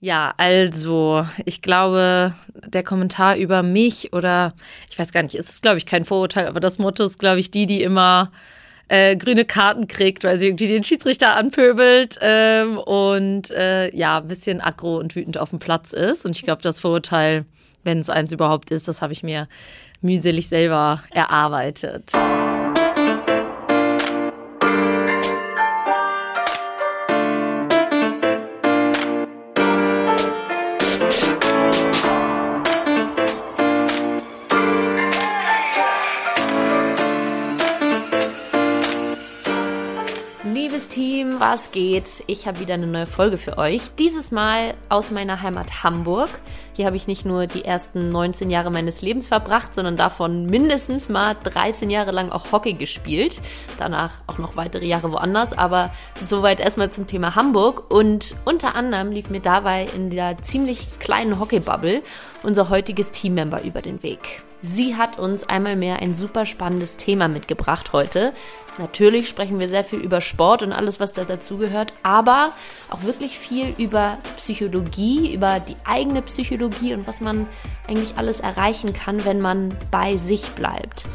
Ja, also ich glaube, der Kommentar über mich oder ich weiß gar nicht, ist es, glaube ich, kein Vorurteil, aber das Motto ist, glaube ich, die, die immer äh, grüne Karten kriegt, weil sie irgendwie den Schiedsrichter anpöbelt ähm, und äh, ja, ein bisschen aggro und wütend auf dem Platz ist. Und ich glaube, das Vorurteil, wenn es eins überhaupt ist, das habe ich mir mühselig selber erarbeitet. Was geht? Ich habe wieder eine neue Folge für euch. Dieses Mal aus meiner Heimat Hamburg. Hier habe ich nicht nur die ersten 19 Jahre meines Lebens verbracht, sondern davon mindestens mal 13 Jahre lang auch Hockey gespielt. Danach auch noch weitere Jahre woanders, aber soweit erstmal zum Thema Hamburg. Und unter anderem lief mir dabei in der ziemlich kleinen Hockeybubble unser heutiges Teammember über den Weg. Sie hat uns einmal mehr ein super spannendes Thema mitgebracht heute. Natürlich sprechen wir sehr viel über Sport und alles, was da dazugehört, aber auch wirklich viel über Psychologie, über die eigene Psychologie und was man eigentlich alles erreichen kann, wenn man bei sich bleibt.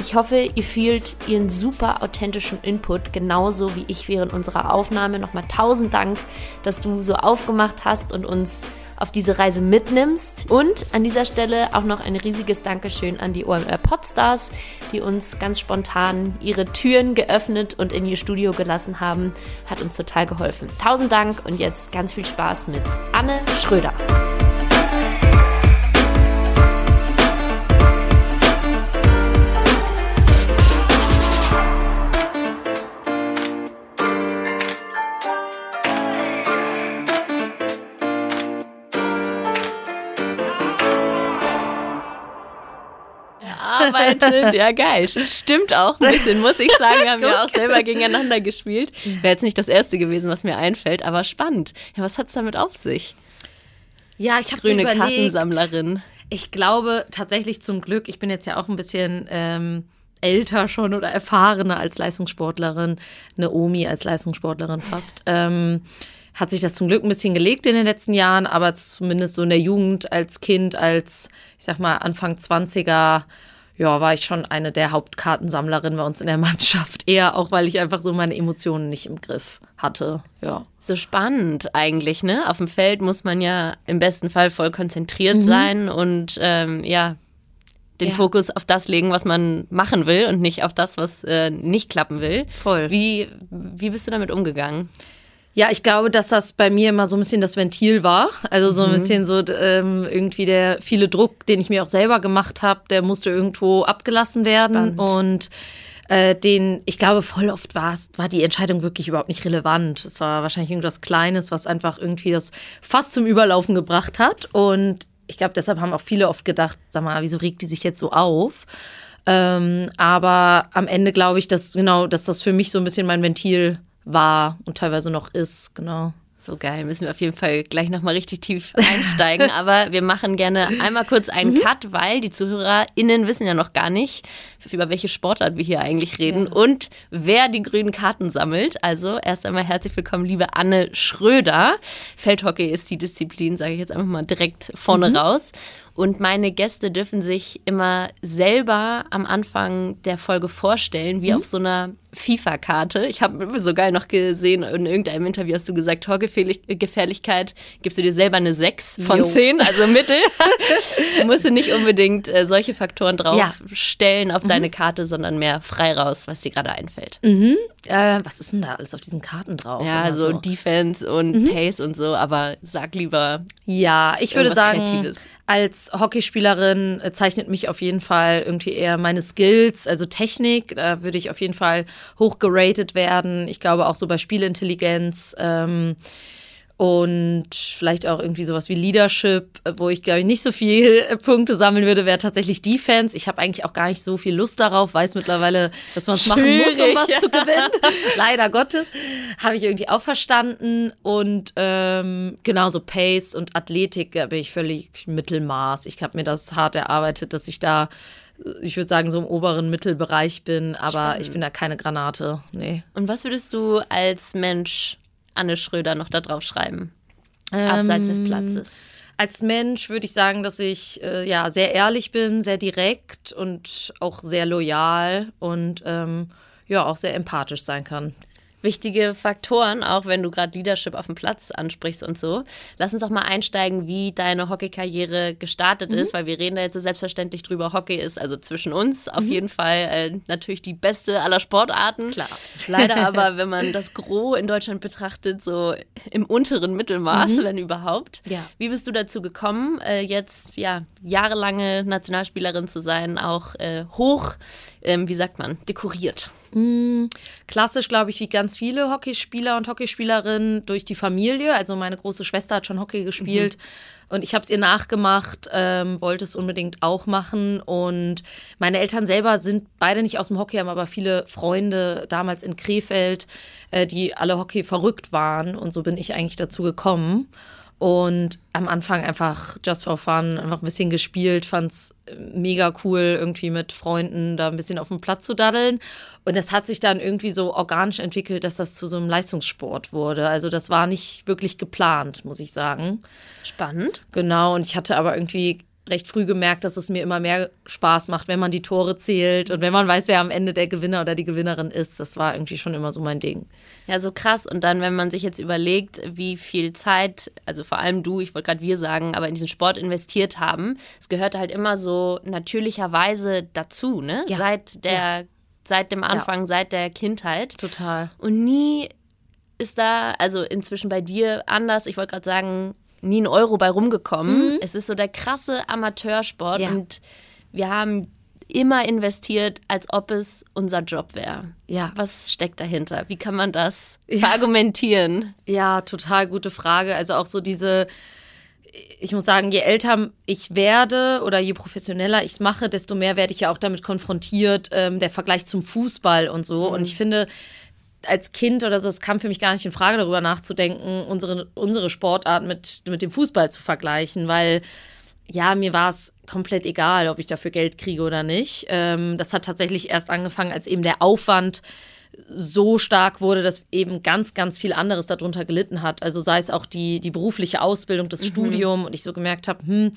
Ich hoffe, ihr fühlt ihren super authentischen Input genauso wie ich während unserer Aufnahme. Nochmal tausend Dank, dass du so aufgemacht hast und uns auf diese Reise mitnimmst. Und an dieser Stelle auch noch ein riesiges Dankeschön an die OMR Podstars, die uns ganz spontan ihre Türen geöffnet und in ihr Studio gelassen haben. Hat uns total geholfen. Tausend Dank und jetzt ganz viel Spaß mit Anne Schröder. Gearbeitet. Ja, geil. Stimmt auch ein bisschen, muss ich sagen. Wir haben ja auch selber gegeneinander gespielt. Wäre jetzt nicht das erste gewesen, was mir einfällt, aber spannend. Ja, was hat es damit auf sich? Ja, ich habe Grüne so Kartensammlerin. Ich glaube tatsächlich zum Glück, ich bin jetzt ja auch ein bisschen ähm, älter schon oder erfahrener als Leistungssportlerin, eine Omi als Leistungssportlerin fast. Ähm, hat sich das zum Glück ein bisschen gelegt in den letzten Jahren, aber zumindest so in der Jugend als Kind, als, ich sag mal, Anfang 20er ja, war ich schon eine der Hauptkartensammlerinnen bei uns in der Mannschaft. Eher auch, weil ich einfach so meine Emotionen nicht im Griff hatte. Ja. So spannend eigentlich, ne? Auf dem Feld muss man ja im besten Fall voll konzentriert mhm. sein und ähm, ja, den ja. Fokus auf das legen, was man machen will und nicht auf das, was äh, nicht klappen will. Voll. Wie, wie bist du damit umgegangen? Ja, ich glaube, dass das bei mir immer so ein bisschen das Ventil war. Also so ein mhm. bisschen so ähm, irgendwie der viele Druck, den ich mir auch selber gemacht habe, der musste irgendwo abgelassen werden. Spannend. Und äh, den, ich glaube, voll oft war es, war die Entscheidung wirklich überhaupt nicht relevant. Es war wahrscheinlich irgendwas Kleines, was einfach irgendwie das fast zum Überlaufen gebracht hat. Und ich glaube, deshalb haben auch viele oft gedacht, sag mal, wieso regt die sich jetzt so auf? Ähm, aber am Ende glaube ich, dass genau, dass das für mich so ein bisschen mein Ventil war und teilweise noch ist, genau. So geil, müssen wir auf jeden Fall gleich nochmal richtig tief einsteigen. Aber wir machen gerne einmal kurz einen mhm. Cut, weil die ZuhörerInnen wissen ja noch gar nicht, über welche Sportart wir hier eigentlich reden ja. und wer die grünen Karten sammelt. Also erst einmal herzlich willkommen, liebe Anne Schröder. Feldhockey ist die Disziplin, sage ich jetzt einfach mal direkt vorne mhm. raus. Und meine Gäste dürfen sich immer selber am Anfang der Folge vorstellen, wie mhm. auf so einer FIFA-Karte. Ich habe so geil noch gesehen, in irgendeinem Interview hast du gesagt, Torgefährlichkeit gibst du dir selber eine 6 von jo. 10, also Mittel. du musst du nicht unbedingt äh, solche Faktoren draufstellen ja. auf mhm. deine Karte, sondern mehr frei raus, was dir gerade einfällt. Mhm. Äh, was ist denn da alles auf diesen Karten drauf? Ja, so, so, Defense und mhm. Pace und so, aber sag lieber. Ja, ich würde sagen, Kreatives. als Hockeyspielerin äh, zeichnet mich auf jeden Fall irgendwie eher meine Skills, also Technik. Da würde ich auf jeden Fall hoch geratet werden. Ich glaube auch so bei Spielintelligenz. Ähm, und vielleicht auch irgendwie sowas wie Leadership, wo ich glaube ich nicht so viel Punkte sammeln würde, wäre tatsächlich Defense. Ich habe eigentlich auch gar nicht so viel Lust darauf, weiß mittlerweile, dass man es machen muss, um was ja. zu gewinnen. Leider Gottes habe ich irgendwie auch verstanden und ähm, genauso Pace und Athletik da bin ich völlig Mittelmaß. Ich habe mir das hart erarbeitet, dass ich da ich würde sagen, so im oberen Mittelbereich bin, aber Spannend. ich bin da keine Granate. Nee. Und was würdest du als Mensch Anne Schröder noch da drauf schreiben? abseits des Platzes? Als Mensch würde ich sagen, dass ich äh, ja sehr ehrlich bin, sehr direkt und auch sehr loyal und ähm, ja auch sehr empathisch sein kann wichtige Faktoren, auch wenn du gerade Leadership auf dem Platz ansprichst und so. Lass uns doch mal einsteigen, wie deine Hockeykarriere gestartet mhm. ist, weil wir reden da jetzt so selbstverständlich drüber. Hockey ist also zwischen uns auf mhm. jeden Fall äh, natürlich die beste aller Sportarten. Klar. Leider aber, wenn man das Gros in Deutschland betrachtet, so im unteren Mittelmaß, mhm. wenn überhaupt. Ja. Wie bist du dazu gekommen, äh, jetzt ja jahrelange Nationalspielerin zu sein, auch äh, hoch, ähm, wie sagt man, dekoriert? Mm, klassisch, glaube ich, wie ganz viele Hockeyspieler und Hockeyspielerinnen durch die Familie. Also meine große Schwester hat schon Hockey gespielt. Mhm. Und ich habe es ihr nachgemacht, ähm, wollte es unbedingt auch machen. Und meine Eltern selber sind beide nicht aus dem Hockey, haben aber viele Freunde damals in Krefeld, äh, die alle Hockey verrückt waren. Und so bin ich eigentlich dazu gekommen. Und am Anfang einfach just for fun, einfach ein bisschen gespielt, fand's mega cool, irgendwie mit Freunden da ein bisschen auf dem Platz zu daddeln. Und das hat sich dann irgendwie so organisch entwickelt, dass das zu so einem Leistungssport wurde. Also das war nicht wirklich geplant, muss ich sagen. Spannend. Genau, und ich hatte aber irgendwie recht früh gemerkt, dass es mir immer mehr Spaß macht, wenn man die Tore zählt und wenn man weiß, wer am Ende der Gewinner oder die Gewinnerin ist. Das war irgendwie schon immer so mein Ding. Ja, so krass. Und dann, wenn man sich jetzt überlegt, wie viel Zeit, also vor allem du, ich wollte gerade wir sagen, aber in diesen Sport investiert haben, es gehörte halt immer so natürlicherweise dazu, ne? Ja. Seit der, ja. seit dem Anfang, ja. seit der Kindheit. Total. Und nie ist da, also inzwischen bei dir anders. Ich wollte gerade sagen, nie ein Euro bei rumgekommen. Mhm. Es ist so der krasse Amateursport ja. und wir haben immer investiert, als ob es unser Job wäre. Ja. Was steckt dahinter? Wie kann man das ja. argumentieren? Ja, total gute Frage. Also auch so diese, ich muss sagen, je älter ich werde oder je professioneller ich es mache, desto mehr werde ich ja auch damit konfrontiert, ähm, der Vergleich zum Fußball und so. Mhm. Und ich finde, als Kind oder so, es kam für mich gar nicht in Frage, darüber nachzudenken, unsere, unsere Sportart mit, mit dem Fußball zu vergleichen, weil ja, mir war es komplett egal, ob ich dafür Geld kriege oder nicht. Ähm, das hat tatsächlich erst angefangen, als eben der Aufwand so stark wurde, dass eben ganz, ganz viel anderes darunter gelitten hat. Also sei es auch die, die berufliche Ausbildung, das mhm. Studium und ich so gemerkt habe, hm,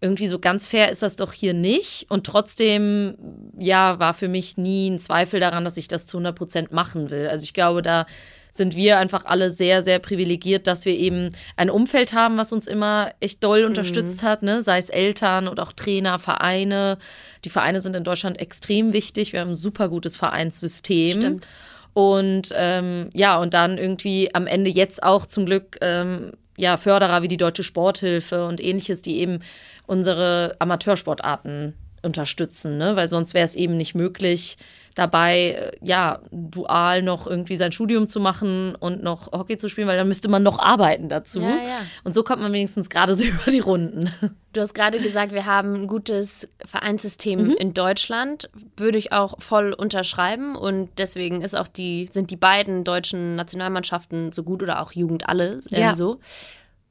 irgendwie so ganz fair ist das doch hier nicht. Und trotzdem, ja, war für mich nie ein Zweifel daran, dass ich das zu 100 Prozent machen will. Also ich glaube, da sind wir einfach alle sehr, sehr privilegiert, dass wir eben ein Umfeld haben, was uns immer echt doll unterstützt mhm. hat, ne? sei es Eltern und auch Trainer, Vereine. Die Vereine sind in Deutschland extrem wichtig. Wir haben ein super gutes Vereinssystem. Stimmt. Und ähm, ja, und dann irgendwie am Ende jetzt auch zum Glück ähm, ja, Förderer wie die Deutsche Sporthilfe und ähnliches, die eben unsere Amateursportarten unterstützen, ne? weil sonst wäre es eben nicht möglich, dabei, äh, ja, dual noch irgendwie sein Studium zu machen und noch Hockey zu spielen, weil dann müsste man noch arbeiten dazu. Ja, ja. Und so kommt man wenigstens gerade so über die Runden. Du hast gerade gesagt, wir haben ein gutes Vereinssystem mhm. in Deutschland. Würde ich auch voll unterschreiben. Und deswegen ist auch die, sind die beiden deutschen Nationalmannschaften so gut oder auch Jugend alle ja. so.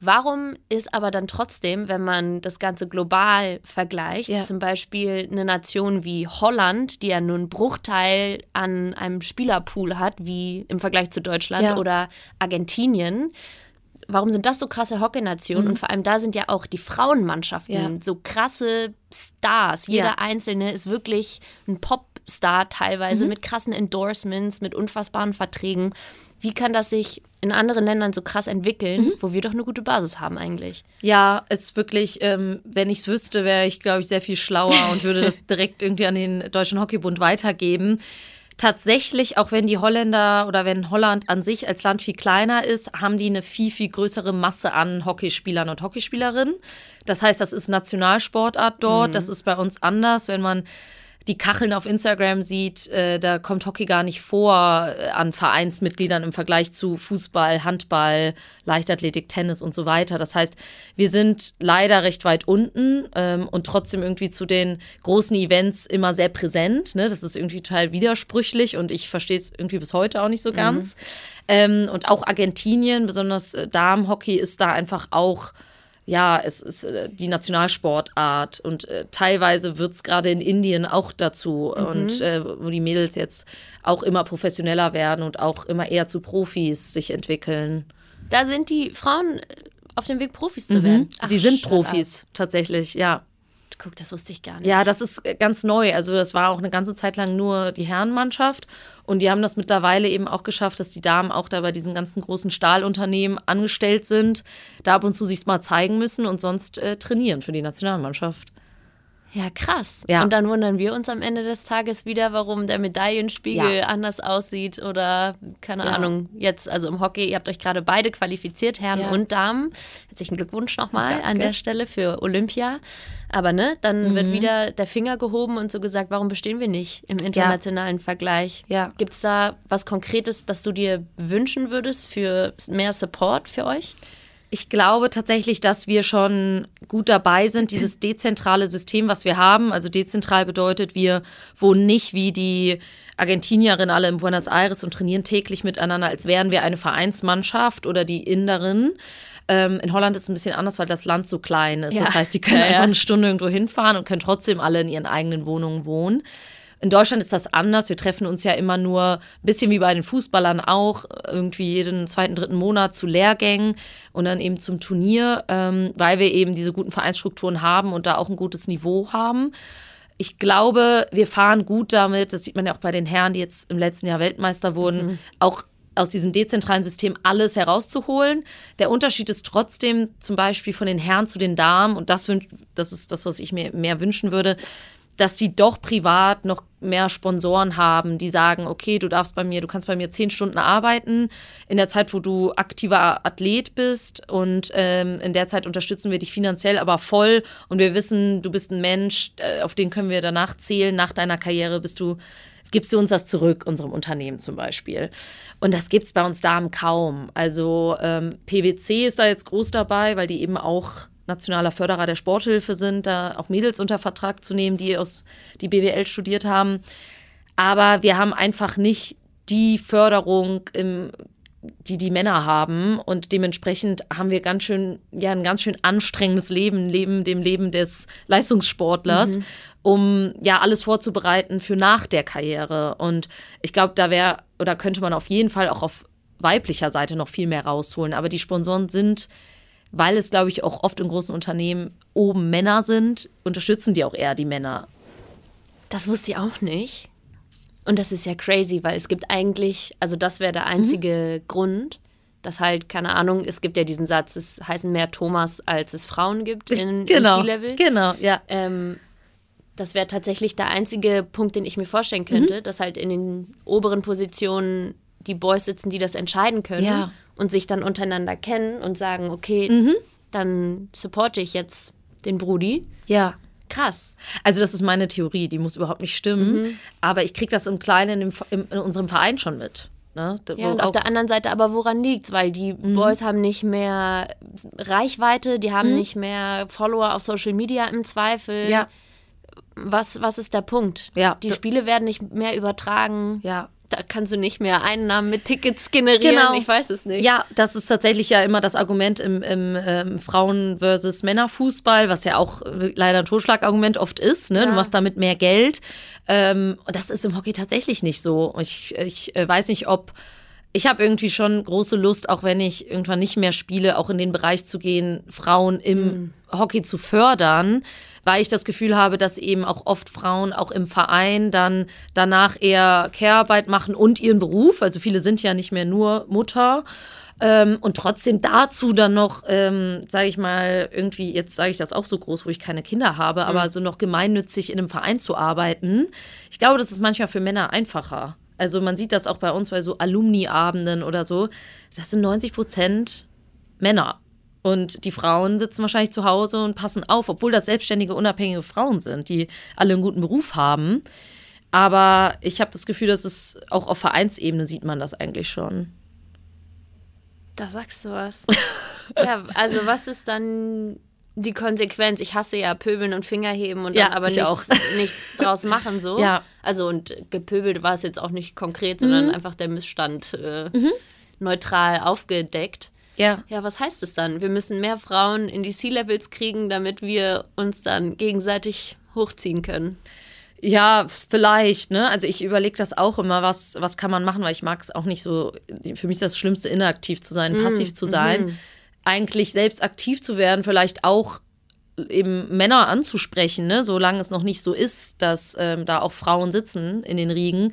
Warum ist aber dann trotzdem, wenn man das Ganze global vergleicht, ja. zum Beispiel eine Nation wie Holland, die ja nur einen Bruchteil an einem Spielerpool hat, wie im Vergleich zu Deutschland ja. oder Argentinien, warum sind das so krasse Hockeynationen? Mhm. Und vor allem da sind ja auch die Frauenmannschaften ja. so krasse Stars. Jeder ja. Einzelne ist wirklich ein Popstar teilweise Mhm. mit krassen Endorsements, mit unfassbaren Verträgen. Wie kann das sich in anderen Ländern so krass entwickeln, Mhm. wo wir doch eine gute Basis haben eigentlich? Ja, es ist wirklich, ähm, wenn ich es wüsste, wäre ich, glaube ich, sehr viel schlauer und würde das direkt irgendwie an den Deutschen Hockeybund weitergeben. Tatsächlich, auch wenn die Holländer oder wenn Holland an sich als Land viel kleiner ist, haben die eine viel, viel größere Masse an Hockeyspielern und Hockeyspielerinnen. Das heißt, das ist Nationalsportart dort. Das ist bei uns anders, wenn man die Kacheln auf Instagram sieht, äh, da kommt Hockey gar nicht vor äh, an Vereinsmitgliedern im Vergleich zu Fußball, Handball, Leichtathletik, Tennis und so weiter. Das heißt, wir sind leider recht weit unten ähm, und trotzdem irgendwie zu den großen Events immer sehr präsent. Ne? Das ist irgendwie total widersprüchlich und ich verstehe es irgendwie bis heute auch nicht so ganz. Ähm, und auch Argentinien, besonders äh, Damenhockey, ist da einfach auch ja, es ist äh, die Nationalsportart und äh, teilweise wird es gerade in Indien auch dazu und äh, wo die Mädels jetzt auch immer professioneller werden und auch immer eher zu Profis sich entwickeln. Da sind die Frauen auf dem Weg, Profis zu werden. Ach, Sie sind Profis, tatsächlich, ja. Guck, das wusste ich gar nicht. Ja, das ist ganz neu. Also das war auch eine ganze Zeit lang nur die Herrenmannschaft. Und die haben das mittlerweile eben auch geschafft, dass die Damen auch da bei diesen ganzen großen Stahlunternehmen angestellt sind, da ab und zu sich mal zeigen müssen und sonst äh, trainieren für die Nationalmannschaft. Ja, krass. Ja. Und dann wundern wir uns am Ende des Tages wieder, warum der Medaillenspiegel ja. anders aussieht oder keine ja. Ahnung. Jetzt, also im Hockey, ihr habt euch gerade beide qualifiziert, Herren und Damen. Herzlichen Glückwunsch nochmal an der Stelle für Olympia. Aber ne, dann mhm. wird wieder der Finger gehoben und so gesagt, warum bestehen wir nicht im internationalen Vergleich? Ja. Gibt es da was Konkretes, das du dir wünschen würdest für mehr Support für euch? Ich glaube tatsächlich, dass wir schon gut dabei sind, dieses dezentrale System, was wir haben. Also dezentral bedeutet, wir wohnen nicht wie die Argentinierinnen alle in Buenos Aires und trainieren täglich miteinander, als wären wir eine Vereinsmannschaft oder die Inderinnen. Ähm, in Holland ist es ein bisschen anders, weil das Land so klein ist. Ja. Das heißt, die können ja, einfach eine Stunde irgendwo hinfahren und können trotzdem alle in ihren eigenen Wohnungen wohnen. In Deutschland ist das anders. Wir treffen uns ja immer nur ein bisschen wie bei den Fußballern auch, irgendwie jeden zweiten, dritten Monat zu Lehrgängen und dann eben zum Turnier, ähm, weil wir eben diese guten Vereinsstrukturen haben und da auch ein gutes Niveau haben. Ich glaube, wir fahren gut damit, das sieht man ja auch bei den Herren, die jetzt im letzten Jahr Weltmeister wurden, mhm. auch aus diesem dezentralen System alles herauszuholen. Der Unterschied ist trotzdem zum Beispiel von den Herren zu den Damen, und das, das ist das, was ich mir mehr wünschen würde, dass sie doch privat noch mehr Sponsoren haben, die sagen, okay, du darfst bei mir, du kannst bei mir zehn Stunden arbeiten. In der Zeit, wo du aktiver Athlet bist und ähm, in der Zeit unterstützen wir dich finanziell, aber voll. Und wir wissen, du bist ein Mensch, äh, auf den können wir danach zählen, nach deiner Karriere bist du gibst du uns das zurück, unserem Unternehmen zum Beispiel. Und das gibt es bei uns Damen kaum. Also ähm, PwC ist da jetzt groß dabei, weil die eben auch nationaler Förderer der Sporthilfe sind, da auch Mädels unter Vertrag zu nehmen, die aus die BWL studiert haben. Aber wir haben einfach nicht die Förderung im die die Männer haben und dementsprechend haben wir ganz schön ja ein ganz schön anstrengendes Leben neben dem Leben des Leistungssportlers, mhm. Um ja alles vorzubereiten für nach der Karriere und ich glaube, da wäre oder könnte man auf jeden Fall auch auf weiblicher Seite noch viel mehr rausholen, aber die Sponsoren sind weil es, glaube ich, auch oft in großen Unternehmen oben Männer sind, unterstützen die auch eher die Männer. Das wusste ich auch nicht. Und das ist ja crazy, weil es gibt eigentlich, also das wäre der einzige mhm. Grund, dass halt, keine Ahnung, es gibt ja diesen Satz, es heißen mehr Thomas, als es Frauen gibt in, genau, in C-Level. Genau, ja. Ähm, das wäre tatsächlich der einzige Punkt, den ich mir vorstellen könnte, mhm. dass halt in den oberen Positionen die Boys sitzen, die das entscheiden können. Ja und sich dann untereinander kennen und sagen, okay, mhm. dann supporte ich jetzt den Brudi. Ja. Krass. Also das ist meine Theorie, die muss überhaupt nicht stimmen. Mhm. Aber ich kriege das im Kleinen in, in, in, unserem Verein schon mit. Ne? Ja, und auf der anderen Seite aber woran liegt es? Weil die mhm. Boys haben nicht mehr Reichweite, die haben mhm. nicht mehr Follower auf Social Media im Zweifel. Ja. Was, was ist der Punkt? Ja. Die Spiele werden nicht mehr übertragen. Ja da kannst du nicht mehr Einnahmen mit Tickets generieren. Genau. Ich weiß es nicht. Ja, das ist tatsächlich ja immer das Argument im, im ähm, Frauen- versus Männerfußball, was ja auch leider ein Totschlagargument oft ist. Ne? Ja. Du machst damit mehr Geld. Ähm, und das ist im Hockey tatsächlich nicht so. Ich, ich äh, weiß nicht, ob. Ich habe irgendwie schon große Lust, auch wenn ich irgendwann nicht mehr spiele, auch in den Bereich zu gehen, Frauen im mhm. Hockey zu fördern weil ich das Gefühl habe, dass eben auch oft Frauen auch im Verein dann danach eher Care-Arbeit machen und ihren Beruf. Also viele sind ja nicht mehr nur Mutter. Ähm, und trotzdem dazu dann noch, ähm, sage ich mal, irgendwie, jetzt sage ich das auch so groß, wo ich keine Kinder habe, aber mhm. so noch gemeinnützig in einem Verein zu arbeiten. Ich glaube, das ist manchmal für Männer einfacher. Also man sieht das auch bei uns bei so Alumni-Abenden oder so. Das sind 90 Prozent Männer. Und die Frauen sitzen wahrscheinlich zu Hause und passen auf, obwohl das selbstständige, unabhängige Frauen sind, die alle einen guten Beruf haben. Aber ich habe das Gefühl, dass es auch auf Vereinsebene sieht man das eigentlich schon. Da sagst du was. ja, also was ist dann die Konsequenz? Ich hasse ja Pöbeln und Fingerheben und dann ja, aber nichts, nichts, draus machen so. Ja. Also und gepöbelt war es jetzt auch nicht konkret, sondern mhm. einfach der Missstand äh, mhm. neutral aufgedeckt. Ja. Ja, was heißt es dann? Wir müssen mehr Frauen in die C-Levels kriegen, damit wir uns dann gegenseitig hochziehen können. Ja, vielleicht, ne? Also ich überlege das auch immer, was, was kann man machen, weil ich mag es auch nicht so, für mich ist das Schlimmste, inaktiv zu sein, mm, passiv zu sein. Mm eigentlich selbst aktiv zu werden, vielleicht auch eben Männer anzusprechen, ne? solange es noch nicht so ist, dass ähm, da auch Frauen sitzen in den Riegen,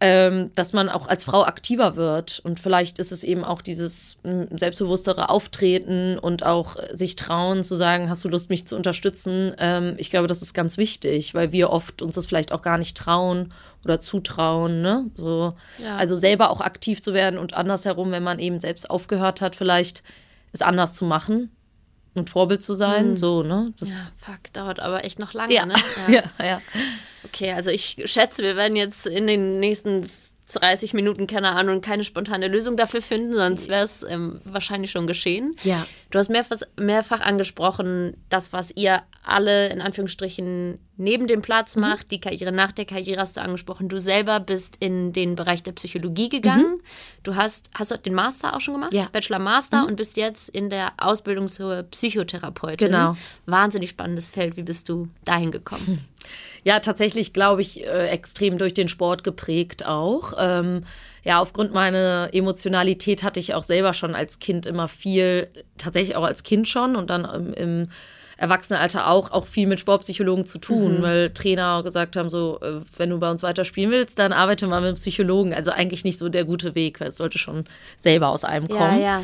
ähm, dass man auch als Frau aktiver wird. Und vielleicht ist es eben auch dieses hm, selbstbewusstere Auftreten und auch sich trauen zu sagen, hast du Lust, mich zu unterstützen? Ähm, ich glaube, das ist ganz wichtig, weil wir oft uns das vielleicht auch gar nicht trauen oder zutrauen. Ne? So, ja. Also selber auch aktiv zu werden und andersherum, wenn man eben selbst aufgehört hat, vielleicht es anders zu machen und Vorbild zu sein. Mhm. So, ne? Das ja, fuck, dauert aber echt noch lange, ja. ne? Ja. ja, ja. Okay, also ich schätze, wir werden jetzt in den nächsten 30 Minuten, keine Ahnung, keine spontane Lösung dafür finden, sonst wäre es ähm, wahrscheinlich schon geschehen. Ja. Du hast mehrfach, mehrfach angesprochen, das, was ihr alle in Anführungsstrichen neben dem Platz mhm. macht, die Karriere nach der Karriere hast du angesprochen. Du selber bist in den Bereich der Psychologie gegangen. Mhm. Du hast, hast du den Master auch schon gemacht? Ja. Bachelor Master mhm. und bist jetzt in der Ausbildung zur Psychotherapeutin. Genau. Wahnsinnig spannendes Feld. Wie bist du dahin gekommen? Ja, tatsächlich glaube ich äh, extrem durch den Sport geprägt auch. Ähm, ja, aufgrund meiner Emotionalität hatte ich auch selber schon als Kind immer viel, tatsächlich auch als Kind schon und dann im, im Erwachsenenalter auch, auch viel mit Sportpsychologen zu tun, mhm. weil Trainer gesagt haben, so, äh, wenn du bei uns weiter spielen willst, dann arbeite mal mit einem Psychologen. Also eigentlich nicht so der gute Weg, weil es sollte schon selber aus einem kommen. Ja, ja.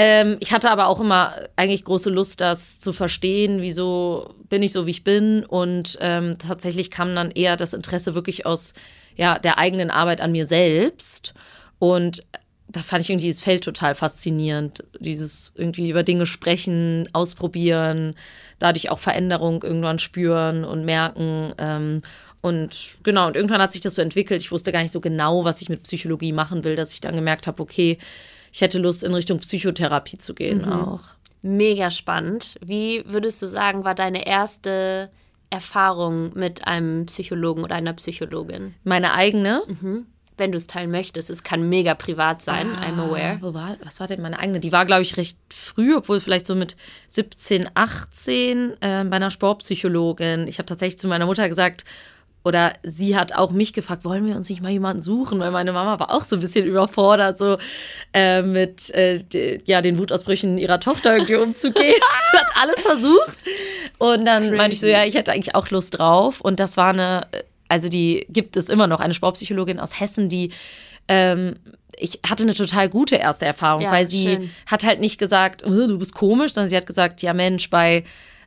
Ähm, ich hatte aber auch immer eigentlich große Lust, das zu verstehen, wieso bin ich so, wie ich bin. Und ähm, tatsächlich kam dann eher das Interesse wirklich aus ja, der eigenen Arbeit an mir selbst. Und da fand ich irgendwie das Feld total faszinierend. Dieses irgendwie über Dinge sprechen, ausprobieren, dadurch auch Veränderung irgendwann spüren und merken. Ähm, und genau, und irgendwann hat sich das so entwickelt. Ich wusste gar nicht so genau, was ich mit Psychologie machen will, dass ich dann gemerkt habe, okay, ich hätte Lust, in Richtung Psychotherapie zu gehen mhm. auch. Mega spannend. Wie würdest du sagen, war deine erste Erfahrung mit einem Psychologen oder einer Psychologin? Meine eigene? Mhm. Wenn du es teilen möchtest. Es kann mega privat sein, ah, I'm aware. Wo war, was war denn meine eigene? Die war, glaube ich, recht früh, obwohl vielleicht so mit 17, 18 äh, bei einer Sportpsychologin. Ich habe tatsächlich zu meiner Mutter gesagt, oder sie hat auch mich gefragt, wollen wir uns nicht mal jemanden suchen? Weil meine Mama war auch so ein bisschen überfordert, so äh, mit äh, ja, den Wutausbrüchen ihrer Tochter irgendwie umzugehen. hat alles versucht. Und dann Crazy. meinte ich so, ja, ich hätte eigentlich auch Lust drauf. Und das war eine, also die gibt es immer noch, eine Sportpsychologin aus Hessen, die ähm, ich hatte eine total gute erste Erfahrung, ja, weil sie schön. hat halt nicht gesagt, du bist komisch, sondern sie hat gesagt, ja Mensch, bei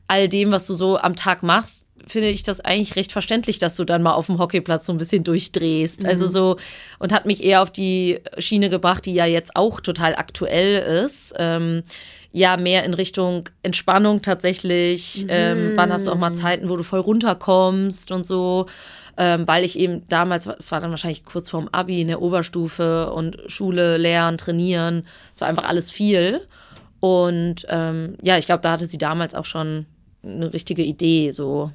all dem, was du so am Tag machst, finde ich das eigentlich recht verständlich, dass du dann mal auf dem Hockeyplatz so ein bisschen durchdrehst. Mhm. Also so, und hat mich eher auf die Schiene gebracht, die ja jetzt auch total aktuell ist. Ähm, ja, mehr in Richtung Entspannung tatsächlich. Mhm. Ähm, wann hast du auch mal Zeiten, wo du voll runterkommst und so. Ähm, weil ich eben damals, es war dann wahrscheinlich kurz vorm Abi in der Oberstufe und Schule, Lernen, Trainieren, es war einfach alles viel. Und ähm, ja, ich glaube, da hatte sie damals auch schon eine richtige Idee, so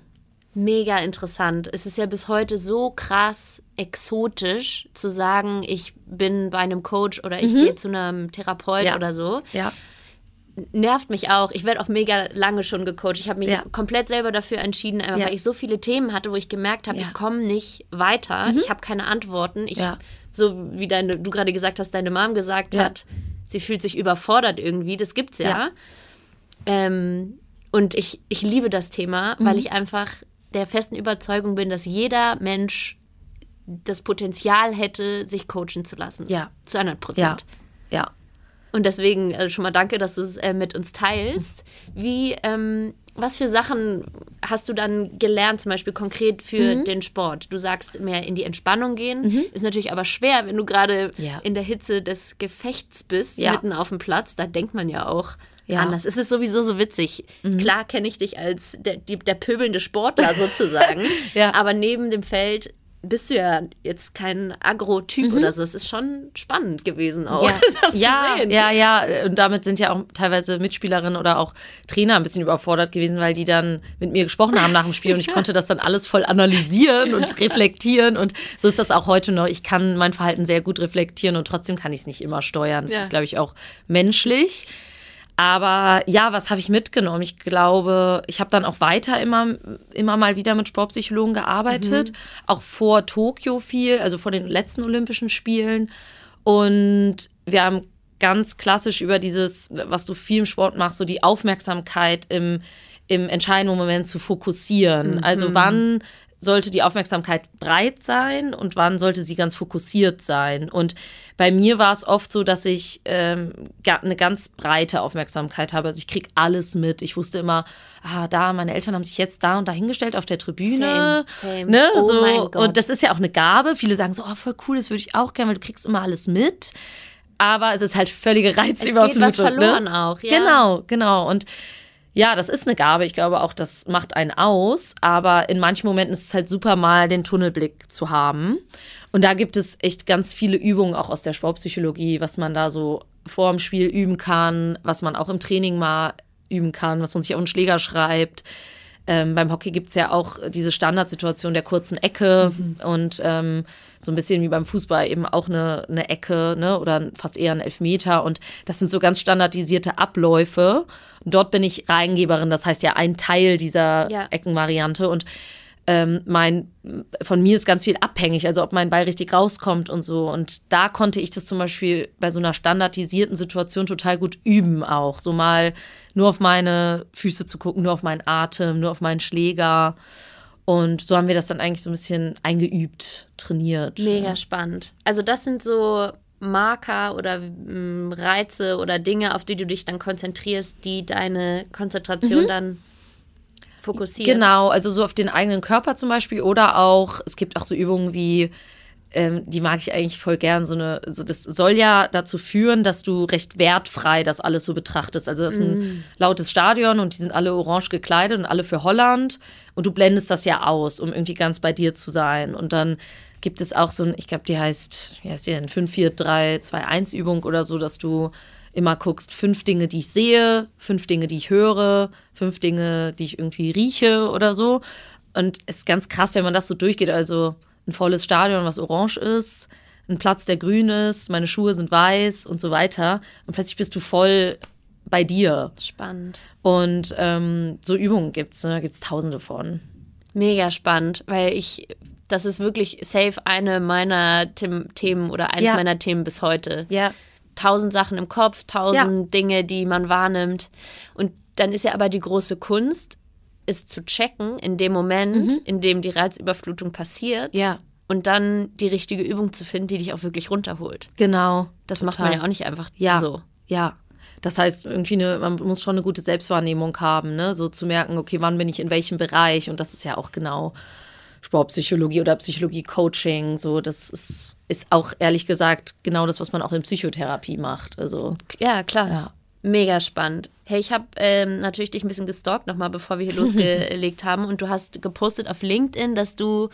mega interessant. Es ist ja bis heute so krass exotisch zu sagen, ich bin bei einem Coach oder ich mhm. gehe zu einem Therapeut ja. oder so. Ja. Nervt mich auch. Ich werde auch mega lange schon gecoacht. Ich habe mich ja. komplett selber dafür entschieden, einfach ja. weil ich so viele Themen hatte, wo ich gemerkt habe, ich komme nicht weiter. Mhm. Ich habe keine Antworten. Ich, So wie deine, du gerade gesagt hast, deine Mom gesagt hat, sie fühlt sich überfordert irgendwie. Das gibt's ja. Ähm, und ich, ich liebe das Thema, mhm. weil ich einfach der festen Überzeugung bin, dass jeder Mensch das Potenzial hätte, sich coachen zu lassen. Ja. Zu 100 Prozent. Ja. ja. Und deswegen also schon mal danke, dass du es äh, mit uns teilst. Wie, ähm, was für Sachen hast du dann gelernt, zum Beispiel konkret für mhm. den Sport? Du sagst mehr in die Entspannung gehen. Mhm. Ist natürlich aber schwer, wenn du gerade ja. in der Hitze des Gefechts bist, ja. mitten auf dem Platz. Da denkt man ja auch, ja. anders. Es ist sowieso so witzig. Mhm. Klar kenne ich dich als der, der pöbelnde Sportler sozusagen, ja. aber neben dem Feld bist du ja jetzt kein Agro-Typ mhm. oder so. Es ist schon spannend gewesen auch, ja. das ja, zu sehen. Ja, ja, und damit sind ja auch teilweise Mitspielerinnen oder auch Trainer ein bisschen überfordert gewesen, weil die dann mit mir gesprochen haben nach dem Spiel und ich konnte das dann alles voll analysieren und reflektieren und so ist das auch heute noch. Ich kann mein Verhalten sehr gut reflektieren und trotzdem kann ich es nicht immer steuern. Das ja. ist, glaube ich, auch menschlich. Aber ja, was habe ich mitgenommen? Ich glaube, ich habe dann auch weiter immer, immer mal wieder mit Sportpsychologen gearbeitet, mhm. auch vor Tokio viel, also vor den letzten Olympischen Spielen. Und wir haben ganz klassisch über dieses, was du viel im Sport machst, so die Aufmerksamkeit im, im entscheidenden Moment zu fokussieren. Mhm. Also wann sollte die Aufmerksamkeit breit sein und wann sollte sie ganz fokussiert sein. Und bei mir war es oft so, dass ich ähm, eine ganz breite Aufmerksamkeit habe. Also ich kriege alles mit. Ich wusste immer, ah, da, meine Eltern haben sich jetzt da und da hingestellt auf der Tribüne. Same, same. Ne, oh so. Und das ist ja auch eine Gabe. Viele sagen so, oh, voll cool, das würde ich auch gerne, weil du kriegst immer alles mit. Aber es ist halt völlige Reizüberflutung. Es geht was ne? verloren ne? auch, ja. Genau, genau. Und ja, das ist eine Gabe. Ich glaube auch, das macht einen aus. Aber in manchen Momenten ist es halt super, mal den Tunnelblick zu haben. Und da gibt es echt ganz viele Übungen auch aus der Sportpsychologie, was man da so vor dem Spiel üben kann, was man auch im Training mal üben kann, was man sich auf den Schläger schreibt. Ähm, beim Hockey gibt es ja auch diese Standardsituation der kurzen Ecke mhm. und ähm, so ein bisschen wie beim Fußball eben auch eine, eine Ecke ne, oder fast eher ein Elfmeter. Und das sind so ganz standardisierte Abläufe. Dort bin ich Reingeberin, das heißt ja ein Teil dieser ja. Eckenvariante. Und ähm, mein, von mir ist ganz viel abhängig, also ob mein Ball richtig rauskommt und so. Und da konnte ich das zum Beispiel bei so einer standardisierten Situation total gut üben auch. So mal nur auf meine Füße zu gucken, nur auf meinen Atem, nur auf meinen Schläger. Und so haben wir das dann eigentlich so ein bisschen eingeübt, trainiert. Mega spannend. Also das sind so Marker oder mm, Reize oder Dinge, auf die du dich dann konzentrierst, die deine Konzentration mhm. dann fokussieren. Genau, also so auf den eigenen Körper zum Beispiel oder auch, es gibt auch so Übungen wie ähm, die mag ich eigentlich voll gern. So eine, so das soll ja dazu führen, dass du recht wertfrei das alles so betrachtest. Also das ist ein mm. lautes Stadion und die sind alle orange gekleidet und alle für Holland. Und du blendest das ja aus, um irgendwie ganz bei dir zu sein. Und dann gibt es auch so ein, ich glaube, die heißt, wie heißt die denn? 5, 4, 3, 2, 1 Übung oder so, dass du immer guckst, fünf Dinge, die ich sehe, fünf Dinge, die ich höre, fünf Dinge, die ich irgendwie rieche oder so. Und es ist ganz krass, wenn man das so durchgeht. Also ein volles Stadion, was orange ist, ein Platz, der grün ist, meine Schuhe sind weiß und so weiter. Und plötzlich bist du voll bei dir. Spannend. Und ähm, so Übungen gibt es, ne? da gibt es tausende von. Mega spannend, weil ich, das ist wirklich safe eine meiner Themen oder eins ja. meiner Themen bis heute. Ja. Tausend Sachen im Kopf, tausend ja. Dinge, die man wahrnimmt. Und dann ist ja aber die große Kunst, ist zu checken in dem Moment, mhm. in dem die Reizüberflutung passiert. Ja. Und dann die richtige Übung zu finden, die dich auch wirklich runterholt. Genau. Das total. macht man ja auch nicht einfach ja. so. Ja. Das heißt, irgendwie eine, man muss schon eine gute Selbstwahrnehmung haben, ne? So zu merken, okay, wann bin ich in welchem Bereich? Und das ist ja auch genau Sportpsychologie oder Psychologie-Coaching. So, das ist, ist auch ehrlich gesagt genau das, was man auch in Psychotherapie macht. Also, ja, klar. Ja. Mega spannend. Hey, ich habe ähm, natürlich dich ein bisschen gestalkt nochmal, bevor wir hier losgelegt haben. Und du hast gepostet auf LinkedIn, dass du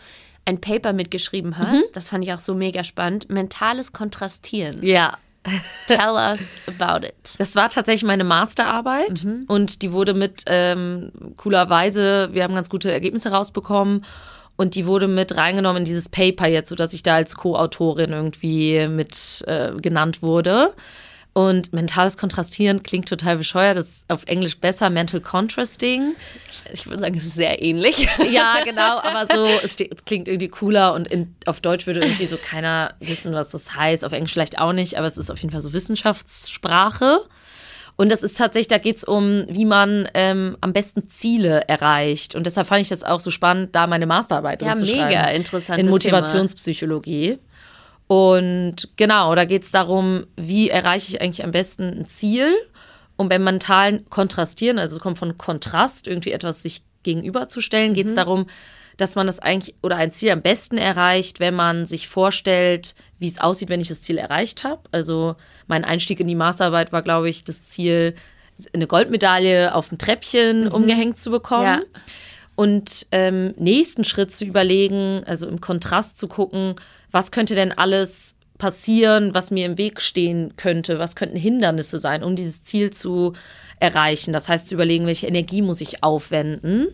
ein Paper mitgeschrieben hast. Mhm. Das fand ich auch so mega spannend. Mentales Kontrastieren. Ja. Tell us about it. Das war tatsächlich meine Masterarbeit mhm. und die wurde mit ähm, coolerweise, wir haben ganz gute Ergebnisse rausbekommen und die wurde mit reingenommen in dieses Paper jetzt, sodass ich da als Co-Autorin irgendwie mit äh, genannt wurde. Und mentales Kontrastieren klingt total bescheuert. Das ist auf Englisch besser. Mental Contrasting. Ich würde sagen, es ist sehr ähnlich. Ja, genau. Aber so, es klingt irgendwie cooler. Und in, auf Deutsch würde irgendwie so keiner wissen, was das heißt. Auf Englisch vielleicht auch nicht. Aber es ist auf jeden Fall so Wissenschaftssprache. Und das ist tatsächlich, da geht es um, wie man ähm, am besten Ziele erreicht. Und deshalb fand ich das auch so spannend, da meine Masterarbeit ja, zu schreiben. Ja, mega interessant. In Motivationspsychologie. Thema. Und genau, da geht es darum, wie erreiche ich eigentlich am besten ein Ziel. Und beim mentalen Kontrastieren, also es kommt von Kontrast, irgendwie etwas sich gegenüberzustellen, geht es mhm. darum, dass man das eigentlich oder ein Ziel am besten erreicht, wenn man sich vorstellt, wie es aussieht, wenn ich das Ziel erreicht habe. Also mein Einstieg in die Masterarbeit war, glaube ich, das Ziel, eine Goldmedaille auf dem Treppchen mhm. umgehängt zu bekommen. Ja. Und ähm, nächsten Schritt zu überlegen, also im Kontrast zu gucken, was könnte denn alles passieren, was mir im Weg stehen könnte, was könnten Hindernisse sein, um dieses Ziel zu erreichen. Das heißt zu überlegen, welche Energie muss ich aufwenden.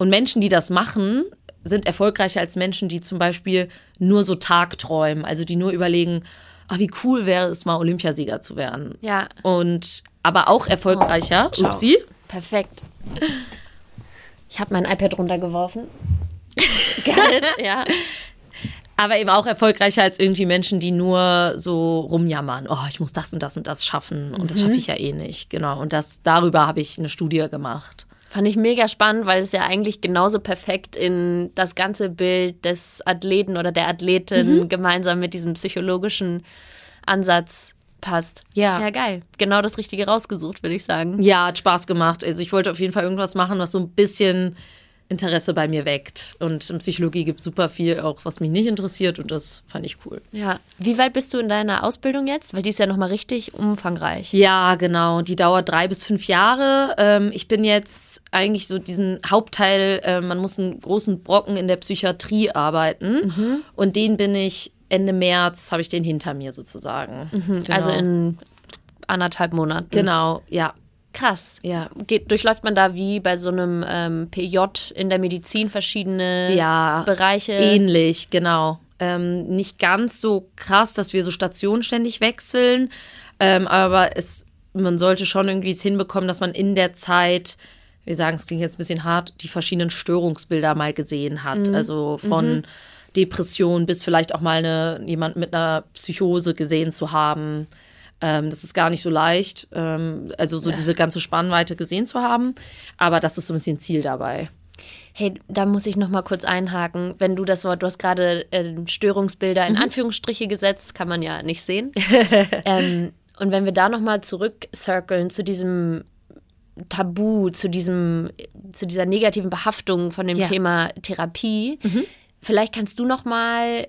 Und Menschen, die das machen, sind erfolgreicher als Menschen, die zum Beispiel nur so Tagträumen, also die nur überlegen, ah, wie cool wäre es mal Olympiasieger zu werden. Ja. Und aber auch erfolgreicher. Oh, Upsi. Perfekt. Ich habe mein iPad runtergeworfen. Geil, ja. Aber eben auch erfolgreicher als irgendwie Menschen, die nur so rumjammern. Oh, ich muss das und das und das schaffen. Und das schaffe ich ja eh nicht. Genau. Und das, darüber habe ich eine Studie gemacht. Fand ich mega spannend, weil es ja eigentlich genauso perfekt in das ganze Bild des Athleten oder der Athletin mhm. gemeinsam mit diesem psychologischen Ansatz passt. Ja. Ja, geil. Genau das Richtige rausgesucht, würde ich sagen. Ja, hat Spaß gemacht. Also ich wollte auf jeden Fall irgendwas machen, was so ein bisschen Interesse bei mir weckt. Und in Psychologie gibt es super viel, auch was mich nicht interessiert und das fand ich cool. Ja. Wie weit bist du in deiner Ausbildung jetzt? Weil die ist ja nochmal richtig umfangreich. Ja, genau. Die dauert drei bis fünf Jahre. Ähm, ich bin jetzt eigentlich so diesen Hauptteil, äh, man muss einen großen Brocken in der Psychiatrie arbeiten. Mhm. Und den bin ich Ende März, habe ich den hinter mir sozusagen. Mhm. Genau. Also in anderthalb Monaten. Genau, ja. Krass. Ja. Geht, durchläuft man da wie bei so einem ähm, PJ in der Medizin verschiedene ja, Bereiche? Ähnlich, genau. Ähm, nicht ganz so krass, dass wir so Stationen ständig wechseln, ähm, aber es, man sollte schon irgendwie es hinbekommen, dass man in der Zeit, wir sagen, es klingt jetzt ein bisschen hart, die verschiedenen Störungsbilder mal gesehen hat. Mhm. Also von mhm. Depression bis vielleicht auch mal eine, jemand mit einer Psychose gesehen zu haben. Ähm, das ist gar nicht so leicht, ähm, also so ja. diese ganze Spannweite gesehen zu haben. Aber das ist so ein bisschen Ziel dabei. Hey, da muss ich noch mal kurz einhaken. Wenn du das Wort, du hast gerade äh, Störungsbilder in mhm. Anführungsstriche gesetzt, kann man ja nicht sehen. ähm, und wenn wir da noch mal zurückcirkeln zu diesem Tabu, zu diesem, zu dieser negativen Behaftung von dem ja. Thema Therapie, mhm. vielleicht kannst du noch mal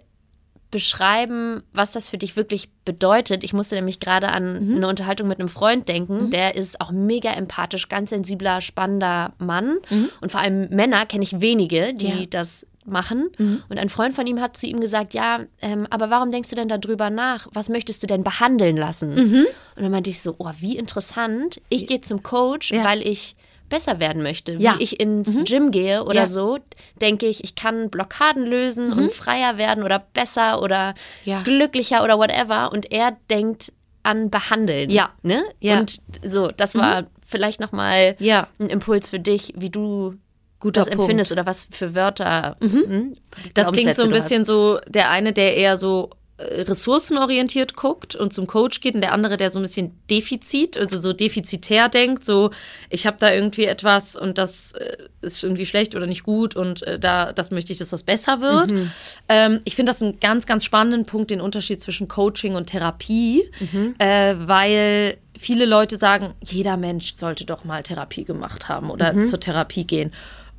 beschreiben, was das für dich wirklich bedeutet. Ich musste nämlich gerade an mhm. eine Unterhaltung mit einem Freund denken. Mhm. Der ist auch mega empathisch, ganz sensibler, spannender Mann. Mhm. Und vor allem Männer kenne ich wenige, die ja. das machen. Mhm. Und ein Freund von ihm hat zu ihm gesagt, ja, ähm, aber warum denkst du denn darüber nach? Was möchtest du denn behandeln lassen? Mhm. Und dann meinte ich so, oh, wie interessant. Ich gehe zum Coach, ja. weil ich besser werden möchte. Ja. Wie ich ins mhm. Gym gehe oder ja. so, denke ich, ich kann Blockaden lösen mhm. und freier werden oder besser oder ja. glücklicher oder whatever. Und er denkt an Behandeln. Ja. Ne? ja. Und so, das war mhm. vielleicht nochmal ja. ein Impuls für dich, wie du Guter das Punkt. empfindest oder was für Wörter. Mhm. Hm, das klingt so ein bisschen so, der eine, der eher so ressourcenorientiert guckt und zum Coach geht und der andere, der so ein bisschen Defizit, also so defizitär denkt, so ich habe da irgendwie etwas und das äh, ist irgendwie schlecht oder nicht gut und äh, da das möchte ich, dass das besser wird. Mhm. Ähm, ich finde das einen ganz, ganz spannenden Punkt, den Unterschied zwischen Coaching und Therapie, mhm. äh, weil viele Leute sagen, jeder Mensch sollte doch mal Therapie gemacht haben oder mhm. zur Therapie gehen.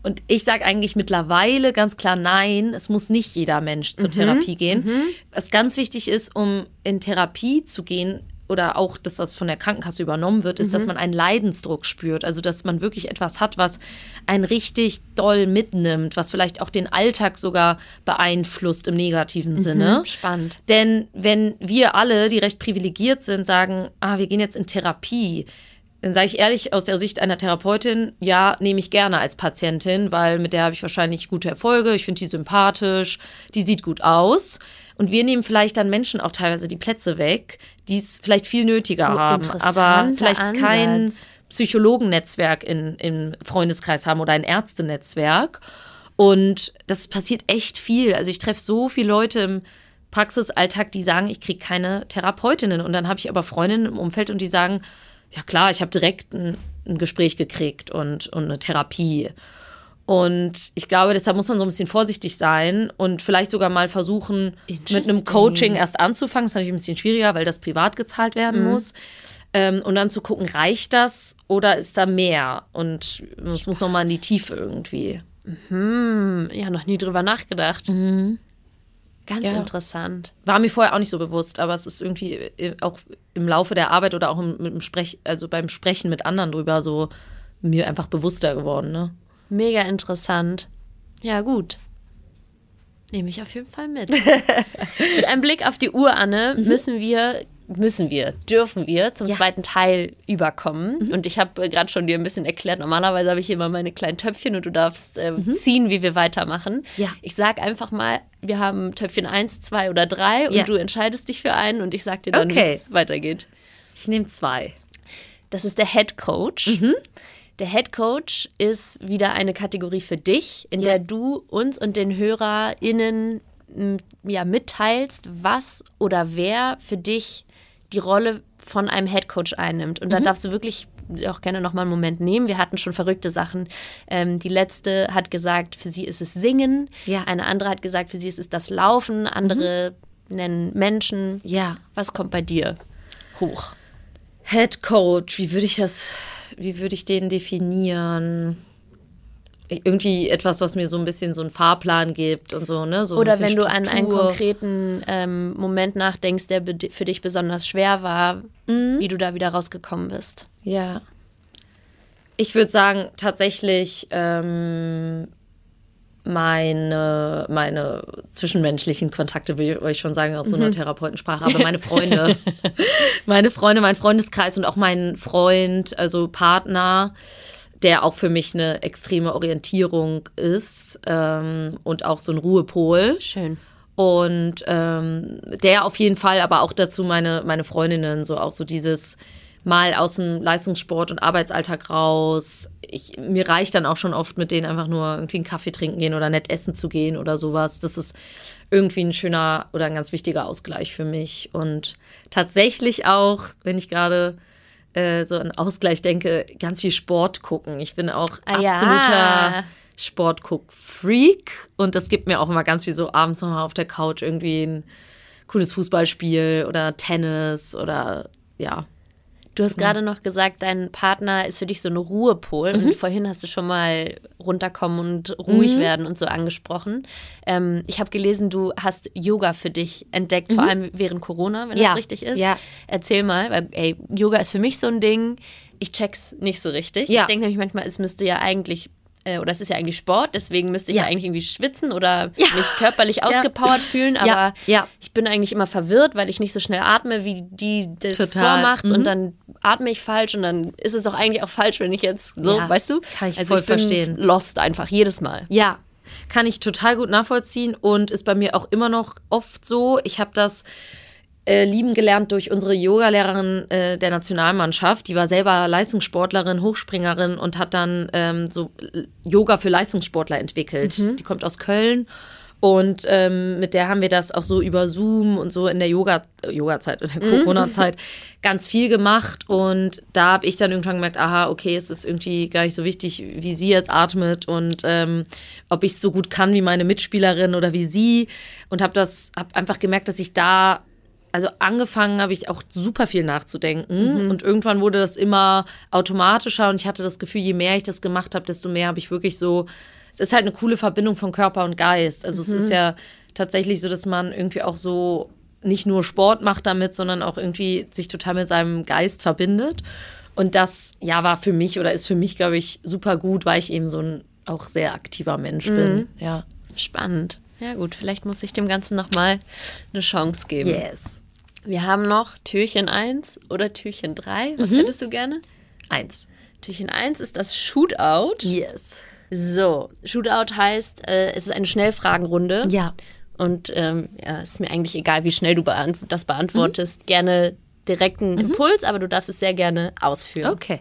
Und ich sage eigentlich mittlerweile ganz klar nein, es muss nicht jeder Mensch zur mhm. Therapie gehen. Mhm. Was ganz wichtig ist, um in Therapie zu gehen, oder auch, dass das von der Krankenkasse übernommen wird, ist, mhm. dass man einen Leidensdruck spürt. Also, dass man wirklich etwas hat, was einen richtig doll mitnimmt, was vielleicht auch den Alltag sogar beeinflusst im negativen mhm. Sinne. Spannend. Denn wenn wir alle, die recht privilegiert sind, sagen, ah, wir gehen jetzt in Therapie, dann sage ich ehrlich, aus der Sicht einer Therapeutin, ja, nehme ich gerne als Patientin, weil mit der habe ich wahrscheinlich gute Erfolge. Ich finde die sympathisch, die sieht gut aus. Und wir nehmen vielleicht dann Menschen auch teilweise die Plätze weg, die es vielleicht viel nötiger oh, haben, aber vielleicht Ansatz. kein Psychologennetzwerk in, im Freundeskreis haben oder ein Ärztenetzwerk. Und das passiert echt viel. Also ich treffe so viele Leute im Praxisalltag, die sagen, ich kriege keine Therapeutinnen. Und dann habe ich aber Freundinnen im Umfeld und die sagen, ja klar, ich habe direkt ein, ein, Gespräch gekriegt und, und eine Therapie. Und ich glaube, deshalb muss man so ein bisschen vorsichtig sein und vielleicht sogar mal versuchen, mit einem Coaching erst anzufangen. Das ist natürlich ein bisschen schwieriger, weil das privat gezahlt werden mhm. muss. Ähm, und dann zu gucken, reicht das oder ist da mehr? Und es muss nochmal in die Tiefe irgendwie. Mhm. Ja, noch nie drüber nachgedacht. Mhm. Ganz ja. interessant. War mir vorher auch nicht so bewusst, aber es ist irgendwie äh, auch im Laufe der Arbeit oder auch im, im Sprech, also beim Sprechen mit anderen drüber so mir einfach bewusster geworden. Ne? Mega interessant. Ja, gut. Nehme ich auf jeden Fall mit. mit einem Blick auf die Uhr, Anne, mhm. müssen wir müssen wir, dürfen wir zum ja. zweiten Teil überkommen. Mhm. Und ich habe äh, gerade schon dir ein bisschen erklärt, normalerweise habe ich hier immer meine kleinen Töpfchen und du darfst äh, mhm. ziehen, wie wir weitermachen. Ja. Ich sage einfach mal, wir haben Töpfchen 1, 2 oder 3 und ja. du entscheidest dich für einen und ich sage dir dann, okay. wie es weitergeht. Ich nehme zwei. Das ist der Head Coach. Mhm. Der Head Coach ist wieder eine Kategorie für dich, in der du uns und den HörerInnen ja, mitteilst, was oder wer für dich die Rolle von einem Headcoach einnimmt. Und da mhm. darfst du wirklich auch gerne noch mal einen Moment nehmen. Wir hatten schon verrückte Sachen. Ähm, die letzte hat gesagt, für sie ist es Singen. Ja. Eine andere hat gesagt, für sie ist es das Laufen. Andere mhm. nennen Menschen. Ja. Was kommt bei dir hoch? Head Coach, wie würde ich das, wie würde ich den definieren? Irgendwie etwas, was mir so ein bisschen so einen Fahrplan gibt und so, ne? So Oder wenn Struktur. du an einen konkreten ähm, Moment nachdenkst, der für dich besonders schwer war, mhm. wie du da wieder rausgekommen bist. Ja. Ich würde sagen, tatsächlich ähm, meine, meine zwischenmenschlichen Kontakte, will ich euch schon sagen, aus so einer mhm. Therapeutensprache, aber meine Freunde, meine Freunde, mein Freundeskreis und auch mein Freund, also Partner, der auch für mich eine extreme Orientierung ist ähm, und auch so ein Ruhepol. Schön. Und ähm, der auf jeden Fall, aber auch dazu meine, meine Freundinnen, so auch so dieses mal aus dem Leistungssport und Arbeitsalltag raus. Ich, mir reicht dann auch schon oft mit denen einfach nur irgendwie einen Kaffee trinken gehen oder nett essen zu gehen oder sowas. Das ist irgendwie ein schöner oder ein ganz wichtiger Ausgleich für mich. Und tatsächlich auch, wenn ich gerade äh, so an Ausgleich denke, ganz viel Sport gucken. Ich bin auch ah, absoluter ja. Sportguck-Freak und das gibt mir auch immer ganz viel so abends nochmal auf der Couch irgendwie ein cooles Fußballspiel oder Tennis oder ja, Du hast gerade noch gesagt, dein Partner ist für dich so ein Ruhepol. Mhm. Und vorhin hast du schon mal runterkommen und ruhig mhm. werden und so angesprochen. Ähm, ich habe gelesen, du hast Yoga für dich entdeckt, mhm. vor allem während Corona, wenn ja. das richtig ist. Ja. Erzähl mal, weil ey, Yoga ist für mich so ein Ding. Ich check's nicht so richtig. Ja. Ich denke nämlich manchmal, es müsste ja eigentlich äh, oder es ist ja eigentlich Sport, deswegen müsste ich ja, ja eigentlich irgendwie schwitzen oder ja. mich körperlich ausgepowert ja. fühlen, aber ich bin eigentlich immer verwirrt, weil ich nicht so schnell atme, wie die das Total. vormacht mhm. und dann atme ich falsch und dann ist es doch eigentlich auch falsch, wenn ich jetzt so, weißt du? Kann ich also voll ich bin verstehen. Lost einfach jedes Mal. Ja, kann ich total gut nachvollziehen und ist bei mir auch immer noch oft so. Ich habe das äh, lieben gelernt durch unsere Yogalehrerin äh, der Nationalmannschaft. Die war selber Leistungssportlerin, Hochspringerin und hat dann ähm, so Yoga für Leistungssportler entwickelt. Mhm. Die kommt aus Köln. Und ähm, mit der haben wir das auch so über Zoom und so in der Yoga, Yoga-Zeit, in der mhm. Corona-Zeit ganz viel gemacht. Und da habe ich dann irgendwann gemerkt, aha, okay, es ist irgendwie gar nicht so wichtig, wie sie jetzt atmet und ähm, ob ich es so gut kann wie meine Mitspielerin oder wie sie. Und habe das, habe einfach gemerkt, dass ich da also angefangen habe ich auch super viel nachzudenken mhm. und irgendwann wurde das immer automatischer und ich hatte das Gefühl, je mehr ich das gemacht habe, desto mehr habe ich wirklich so, es ist halt eine coole Verbindung von Körper und Geist. Also mhm. es ist mhm. ja tatsächlich so, dass man irgendwie auch so nicht nur Sport macht damit, sondern auch irgendwie sich total mit seinem Geist verbindet. Und das, ja, war für mich oder ist für mich, glaube ich, super gut, weil ich eben so ein auch sehr aktiver Mensch mhm. bin. Ja. Spannend. Ja, gut, vielleicht muss ich dem Ganzen nochmal eine Chance geben. Yes. Wir haben noch Türchen 1 oder Türchen 3. Was mhm. hättest du gerne? 1. Türchen 1 ist das Shootout. Yes. So, Shootout heißt, äh, es ist eine Schnellfragenrunde. Ja. Und ähm, ja, ist mir eigentlich egal, wie schnell du beant das beantwortest. Mhm. Gerne direkten mhm. Impuls, aber du darfst es sehr gerne ausführen. Okay.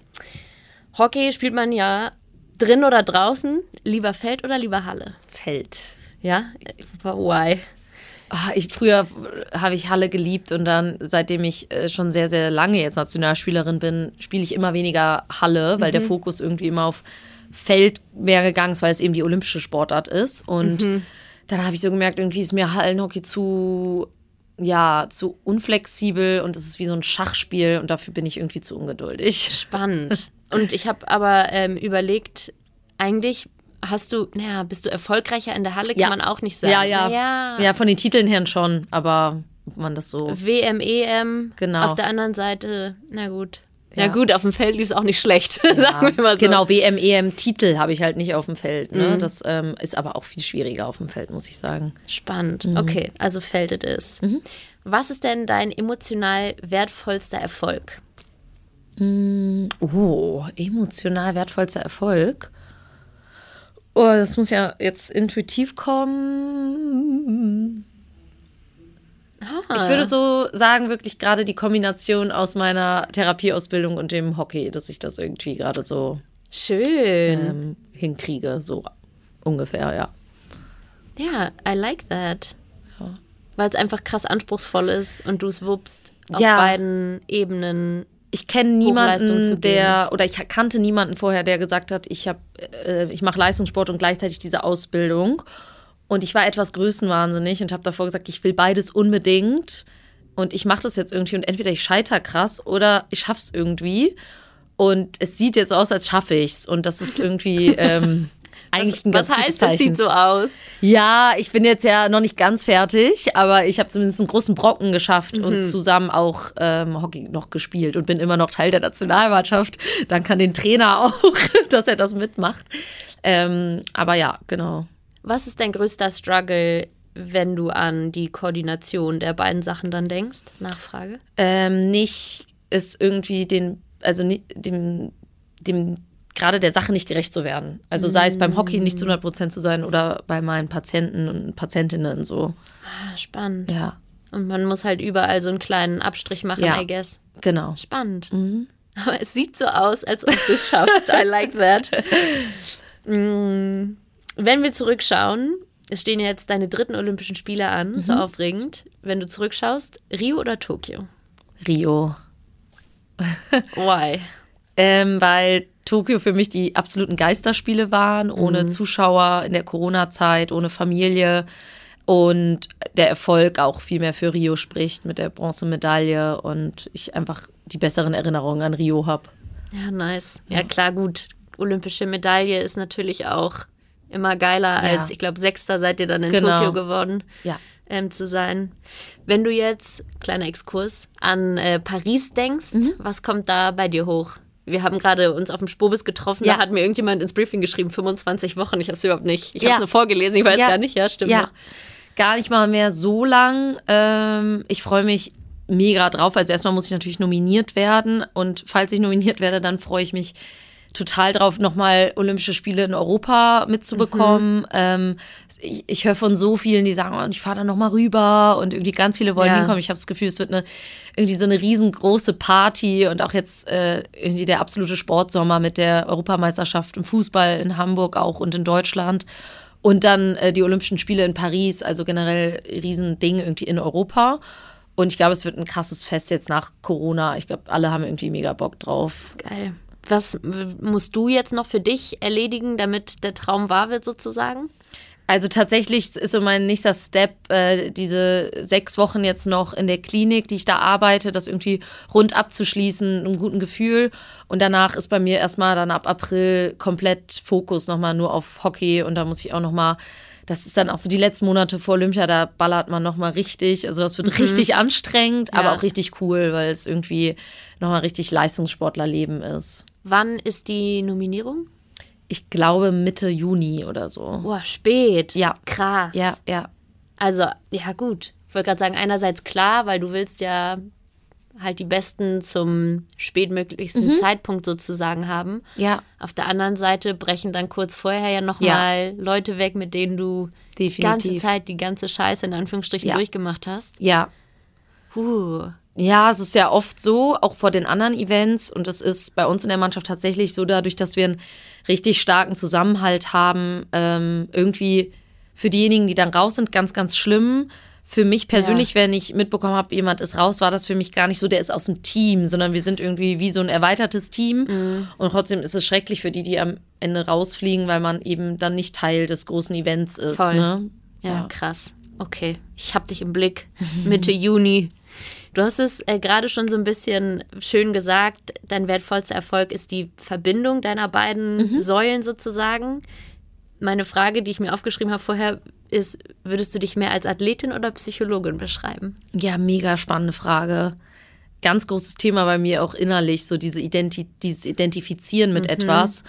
Hockey spielt man ja drin oder draußen. Lieber Feld oder lieber Halle? Feld. Ja? Why? Ah, ich, früher habe ich Halle geliebt und dann, seitdem ich äh, schon sehr, sehr lange jetzt Nationalspielerin bin, spiele ich immer weniger Halle, weil mhm. der Fokus irgendwie immer auf Feld mehr gegangen ist, weil es eben die olympische Sportart ist. Und mhm. dann habe ich so gemerkt, irgendwie ist mir Hallenhockey zu, ja, zu unflexibel und es ist wie so ein Schachspiel und dafür bin ich irgendwie zu ungeduldig. Spannend. Und ich habe aber ähm, überlegt, eigentlich hast du, naja, bist du erfolgreicher in der Halle, kann ja. man auch nicht sagen. Ja, ja. ja. Ja, von den Titeln her schon, aber ob man das so. WM, EM. Genau. Auf der anderen Seite, na gut. Ja, ja gut, auf dem Feld lief es auch nicht schlecht, ja. sagen wir mal so. Genau, WM, EM, Titel habe ich halt nicht auf dem Feld. Ne? Mhm. Das ähm, ist aber auch viel schwieriger auf dem Feld, muss ich sagen. Spannend. Mhm. Okay, also Feld it is. Mhm. Was ist denn dein emotional wertvollster Erfolg? Mm, oh, emotional wertvollster Erfolg. Oh, das muss ja jetzt intuitiv kommen. Ah. Ich würde so sagen, wirklich gerade die Kombination aus meiner Therapieausbildung und dem Hockey, dass ich das irgendwie gerade so schön ähm, hinkriege, so ungefähr, ja. Ja, I like that. Weil es einfach krass anspruchsvoll ist und du es wuppst auf ja. beiden Ebenen. Ich kenne niemanden, der oder ich kannte niemanden vorher, der gesagt hat, ich habe, äh, ich mache Leistungssport und gleichzeitig diese Ausbildung. Und ich war etwas größenwahnsinnig und habe davor gesagt, ich will beides unbedingt. Und ich mache das jetzt irgendwie und entweder ich scheiter krass oder ich schaff's irgendwie. Und es sieht jetzt so aus, als schaffe ich's. Und das ist irgendwie ähm, eigentlich was, ein ganz Was heißt, es sieht so aus? Ja, ich bin jetzt ja noch nicht ganz fertig, aber ich habe zumindest einen großen Brocken geschafft mhm. und zusammen auch ähm, Hockey noch gespielt und bin immer noch Teil der Nationalmannschaft. Dann kann den Trainer auch, dass er das mitmacht. Ähm, aber ja, genau. Was ist dein größter Struggle wenn du an die Koordination der beiden Sachen dann denkst? Nachfrage. Ähm, nicht ist irgendwie den, also dem, dem gerade der Sache nicht gerecht zu werden. Also sei es beim Hockey nicht zu 100 Prozent zu sein oder bei meinen Patienten und Patientinnen so. Ah, spannend. Ja. Und man muss halt überall so einen kleinen Abstrich machen, ja, I guess. Genau. Spannend. Mhm. Aber es sieht so aus, als ob du es schaffst. I like that. Mm. Wenn wir zurückschauen, es stehen jetzt deine dritten Olympischen Spiele an, mhm. so aufregend. Wenn du zurückschaust, Rio oder Tokio? Rio. Why? ähm, weil Tokio für mich die absoluten Geisterspiele waren, ohne mhm. Zuschauer in der Corona-Zeit, ohne Familie und der Erfolg auch viel mehr für Rio spricht mit der Bronzemedaille und ich einfach die besseren Erinnerungen an Rio habe. Ja, nice. Ja, klar, gut. Olympische Medaille ist natürlich auch immer geiler ja. als, ich glaube, Sechster seid ihr dann in genau. Tokio geworden. Ja. Ähm, zu sein. Wenn du jetzt, kleiner Exkurs, an äh, Paris denkst, mhm. was kommt da bei dir hoch? Wir haben gerade uns auf dem Spobis getroffen, ja. da hat mir irgendjemand ins Briefing geschrieben, 25 Wochen. Ich habe es überhaupt nicht. Ich ja. habe es nur vorgelesen, ich weiß ja. gar nicht. Ja, stimmt. Ja. Noch. Gar nicht mal mehr so lang. Ähm, ich freue mich mega drauf. Also erstmal muss ich natürlich nominiert werden und falls ich nominiert werde, dann freue ich mich total drauf, nochmal Olympische Spiele in Europa mitzubekommen. Mhm. Ähm, ich, ich höre von so vielen, die sagen, oh, ich fahre da nochmal rüber und irgendwie ganz viele wollen ja. hinkommen. Ich habe das Gefühl, es wird eine irgendwie so eine riesengroße Party und auch jetzt äh, irgendwie der absolute Sportsommer mit der Europameisterschaft im Fußball in Hamburg auch und in Deutschland. Und dann äh, die Olympischen Spiele in Paris, also generell Riesending irgendwie in Europa. Und ich glaube, es wird ein krasses Fest jetzt nach Corona. Ich glaube, alle haben irgendwie mega Bock drauf. Geil. Was musst du jetzt noch für dich erledigen, damit der Traum wahr wird, sozusagen? Also tatsächlich ist so mein nächster Step, äh, diese sechs Wochen jetzt noch in der Klinik, die ich da arbeite, das irgendwie rund abzuschließen, einem guten Gefühl. Und danach ist bei mir erstmal dann ab April komplett Fokus nochmal nur auf Hockey und da muss ich auch nochmal das ist dann auch so die letzten Monate vor Olympia, da ballert man nochmal richtig. Also das wird mhm. richtig anstrengend, ja. aber auch richtig cool, weil es irgendwie nochmal richtig Leistungssportlerleben ist. Wann ist die Nominierung? Ich glaube Mitte Juni oder so. Boah, spät. Ja. Krass. Ja, ja. Also, ja, gut. Ich wollte gerade sagen, einerseits klar, weil du willst ja halt die Besten zum spätmöglichsten mhm. Zeitpunkt sozusagen haben. Ja. Auf der anderen Seite brechen dann kurz vorher ja nochmal ja. Leute weg, mit denen du Definitiv. die ganze Zeit die ganze Scheiße in Anführungsstrichen ja. durchgemacht hast. Ja. Puh. Ja, es ist ja oft so, auch vor den anderen Events. Und es ist bei uns in der Mannschaft tatsächlich so, dadurch, dass wir einen richtig starken Zusammenhalt haben, ähm, irgendwie für diejenigen, die dann raus sind, ganz, ganz schlimm. Für mich persönlich, ja. wenn ich mitbekommen habe, jemand ist raus, war das für mich gar nicht so, der ist aus dem Team, sondern wir sind irgendwie wie so ein erweitertes Team. Mhm. Und trotzdem ist es schrecklich für die, die am Ende rausfliegen, weil man eben dann nicht Teil des großen Events ist. Voll. Ne? Ja, ja, krass. Okay, ich hab dich im Blick. Mitte Juni. Du hast es äh, gerade schon so ein bisschen schön gesagt, dein wertvollster Erfolg ist die Verbindung deiner beiden mhm. Säulen sozusagen. Meine Frage, die ich mir aufgeschrieben habe vorher, ist, würdest du dich mehr als Athletin oder Psychologin beschreiben? Ja, mega spannende Frage. Ganz großes Thema bei mir auch innerlich, so diese Identi dieses Identifizieren mit mhm. etwas.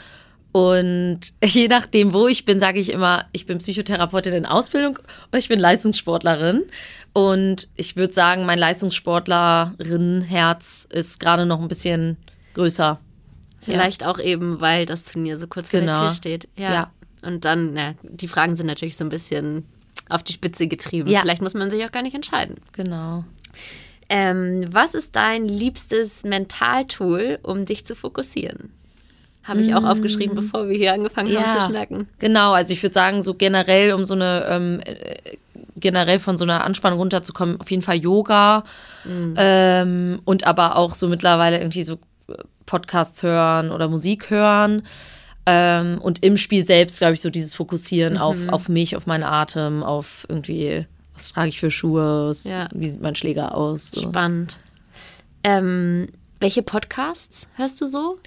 Und je nachdem, wo ich bin, sage ich immer, ich bin Psychotherapeutin in Ausbildung oder ich bin Leistungssportlerin. Und ich würde sagen, mein Leistungssportlerin-Herz ist gerade noch ein bisschen größer. Vielleicht ja. auch eben, weil das Turnier so kurz genau. vor der genau. Tür steht. Ja. ja. Und dann, na, die Fragen sind natürlich so ein bisschen auf die Spitze getrieben. Ja. Vielleicht muss man sich auch gar nicht entscheiden. Genau. Ähm, was ist dein liebstes Mentaltool, um dich zu fokussieren? Habe ich auch aufgeschrieben, mm. bevor wir hier angefangen ja, haben zu schnacken. Genau, also ich würde sagen, so generell, um so eine ähm, generell von so einer Anspannung runterzukommen, auf jeden Fall Yoga mhm. ähm, und aber auch so mittlerweile irgendwie so Podcasts hören oder Musik hören. Ähm, und im Spiel selbst, glaube ich, so dieses Fokussieren mhm. auf, auf mich, auf meinen Atem, auf irgendwie, was trage ich für Schuhe, was, ja. wie sieht mein Schläger aus. So. Spannend. Ähm, welche Podcasts hörst du so?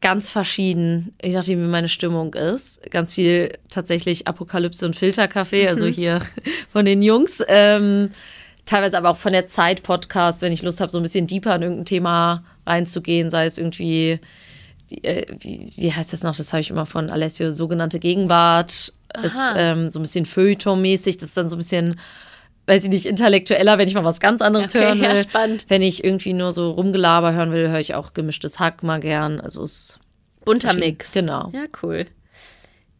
Ganz verschieden, je nachdem, wie meine Stimmung ist. Ganz viel tatsächlich Apokalypse und Filterkaffee, also mhm. hier von den Jungs. Ähm, teilweise aber auch von der Zeit Podcast, wenn ich Lust habe, so ein bisschen deeper in irgendein Thema reinzugehen, sei es irgendwie, wie, wie, heißt das noch? Das habe ich immer von Alessio, sogenannte Gegenwart. Aha. Ist ähm, so ein bisschen Feuilleton-mäßig, das ist dann so ein bisschen weiß ich nicht, intellektueller, wenn ich mal was ganz anderes okay, hören will. Ja, spannend. Wenn ich irgendwie nur so Rumgelaber hören will, höre ich auch gemischtes Hack mal gern. Also es bunter Mix. Genau. Ja, cool.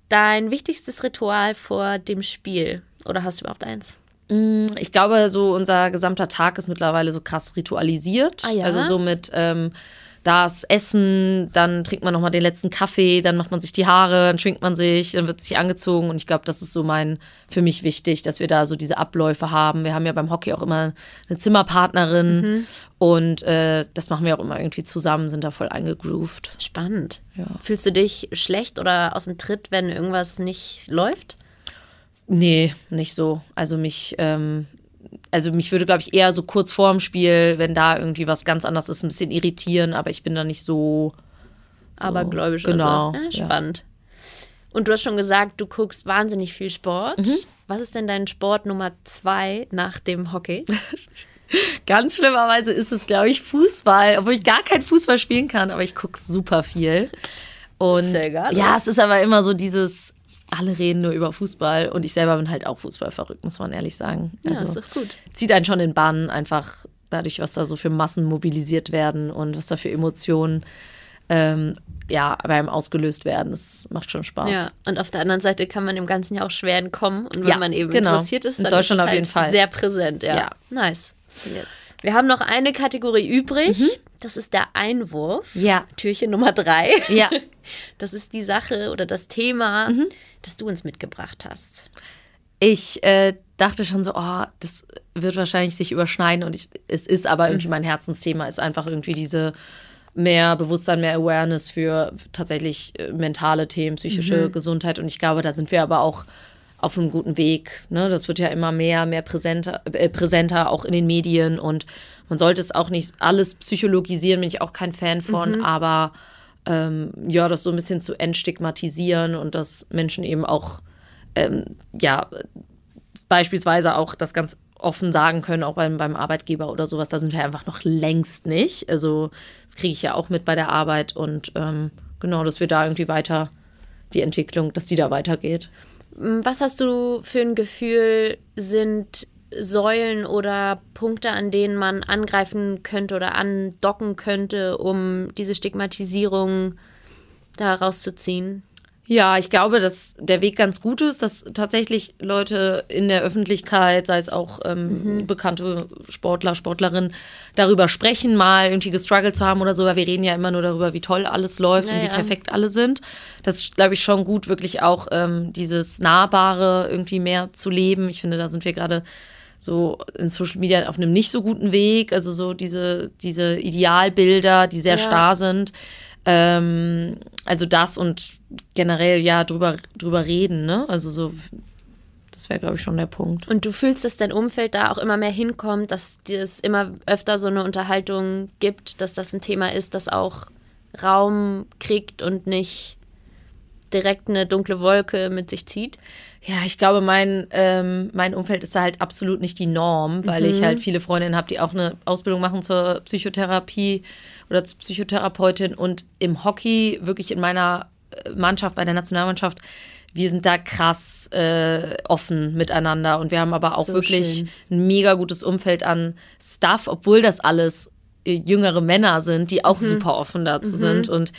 Dein wichtigstes Ritual vor dem Spiel oder hast du überhaupt eins? Mm, ich glaube, so unser gesamter Tag ist mittlerweile so krass ritualisiert. Ah, ja? Also so mit ähm, das Essen, dann trinkt man nochmal den letzten Kaffee, dann macht man sich die Haare, dann schwingt man sich, dann wird sich angezogen. Und ich glaube, das ist so mein, für mich wichtig, dass wir da so diese Abläufe haben. Wir haben ja beim Hockey auch immer eine Zimmerpartnerin mhm. und äh, das machen wir auch immer irgendwie zusammen, sind da voll eingegroovt. Spannend. Ja. Fühlst du dich schlecht oder aus dem Tritt, wenn irgendwas nicht läuft? Nee, nicht so. Also mich, ähm, also mich würde, glaube ich, eher so kurz vorm Spiel, wenn da irgendwie was ganz anderes ist, ein bisschen irritieren, aber ich bin da nicht so. so Abergläubisch. Genau. Also. Ja, spannend. Ja. Und du hast schon gesagt, du guckst wahnsinnig viel Sport. Mhm. Was ist denn dein Sport Nummer zwei nach dem Hockey? Ganz schlimmerweise ist es, glaube ich, Fußball, obwohl ich gar kein Fußball spielen kann, aber ich gucke super viel. Und ist ja, egal, ja, es ist aber immer so dieses, alle reden nur über Fußball und ich selber bin halt auch Fußball verrückt, muss man ehrlich sagen. Also, ja, ist doch gut. Zieht einen schon in Bann, einfach dadurch, was da so für Massen mobilisiert werden und was da für Emotionen ähm, ja, beim ausgelöst werden. Das macht schon Spaß. Ja, und auf der anderen Seite kann man dem Ganzen ja auch schwer entkommen. Und wenn ja, man eben genau. interessiert ist, dann in Deutschland ist es auf halt jeden Fall. sehr präsent. Ja, ja. nice. Yes. Wir haben noch eine Kategorie übrig. Mhm. Das ist der Einwurf. Ja. Türchen Nummer drei. Ja. Das ist die Sache oder das Thema, mhm. das du uns mitgebracht hast. Ich äh, dachte schon so, oh, das wird wahrscheinlich sich überschneiden und ich, es ist aber mhm. irgendwie mein Herzensthema, ist einfach irgendwie diese mehr Bewusstsein, mehr Awareness für tatsächlich äh, mentale Themen, psychische mhm. Gesundheit und ich glaube, da sind wir aber auch auf einem guten Weg. Ne? Das wird ja immer mehr, mehr präsenter, äh, präsenter, auch in den Medien. Und man sollte es auch nicht alles psychologisieren, bin ich auch kein Fan von, mhm. aber ähm, ja, das so ein bisschen zu entstigmatisieren und dass Menschen eben auch, ähm, ja, beispielsweise auch das ganz offen sagen können, auch beim, beim Arbeitgeber oder sowas, da sind wir einfach noch längst nicht. Also, das kriege ich ja auch mit bei der Arbeit und ähm, genau, dass wir da irgendwie weiter die Entwicklung, dass die da weitergeht. Was hast du für ein Gefühl, sind Säulen oder Punkte, an denen man angreifen könnte oder andocken könnte, um diese Stigmatisierung da rauszuziehen? Ja, ich glaube, dass der Weg ganz gut ist, dass tatsächlich Leute in der Öffentlichkeit, sei es auch ähm, mhm. bekannte Sportler, Sportlerinnen, darüber sprechen, mal irgendwie gestruggelt zu haben oder so, weil wir reden ja immer nur darüber, wie toll alles läuft ja, und wie perfekt alle sind. Das ist, glaube ich, schon gut, wirklich auch ähm, dieses Nahbare irgendwie mehr zu leben. Ich finde, da sind wir gerade so in Social Media auf einem nicht so guten Weg. Also so diese, diese Idealbilder, die sehr ja. starr sind. Ähm, also das und generell ja drüber, drüber reden, ne? Also so, das wäre, glaube ich, schon der Punkt. Und du fühlst, dass dein Umfeld da auch immer mehr hinkommt, dass es immer öfter so eine Unterhaltung gibt, dass das ein Thema ist, das auch Raum kriegt und nicht direkt eine dunkle Wolke mit sich zieht? Ja, ich glaube, mein, ähm, mein Umfeld ist da halt absolut nicht die Norm, weil mhm. ich halt viele Freundinnen habe, die auch eine Ausbildung machen zur Psychotherapie oder zur Psychotherapeutin und im Hockey, wirklich in meiner äh, Mannschaft, bei der Nationalmannschaft, wir sind da krass äh, offen miteinander und wir haben aber auch so wirklich schön. ein mega gutes Umfeld an Stuff, obwohl das alles äh, jüngere Männer sind, die auch mhm. super offen dazu mhm. sind und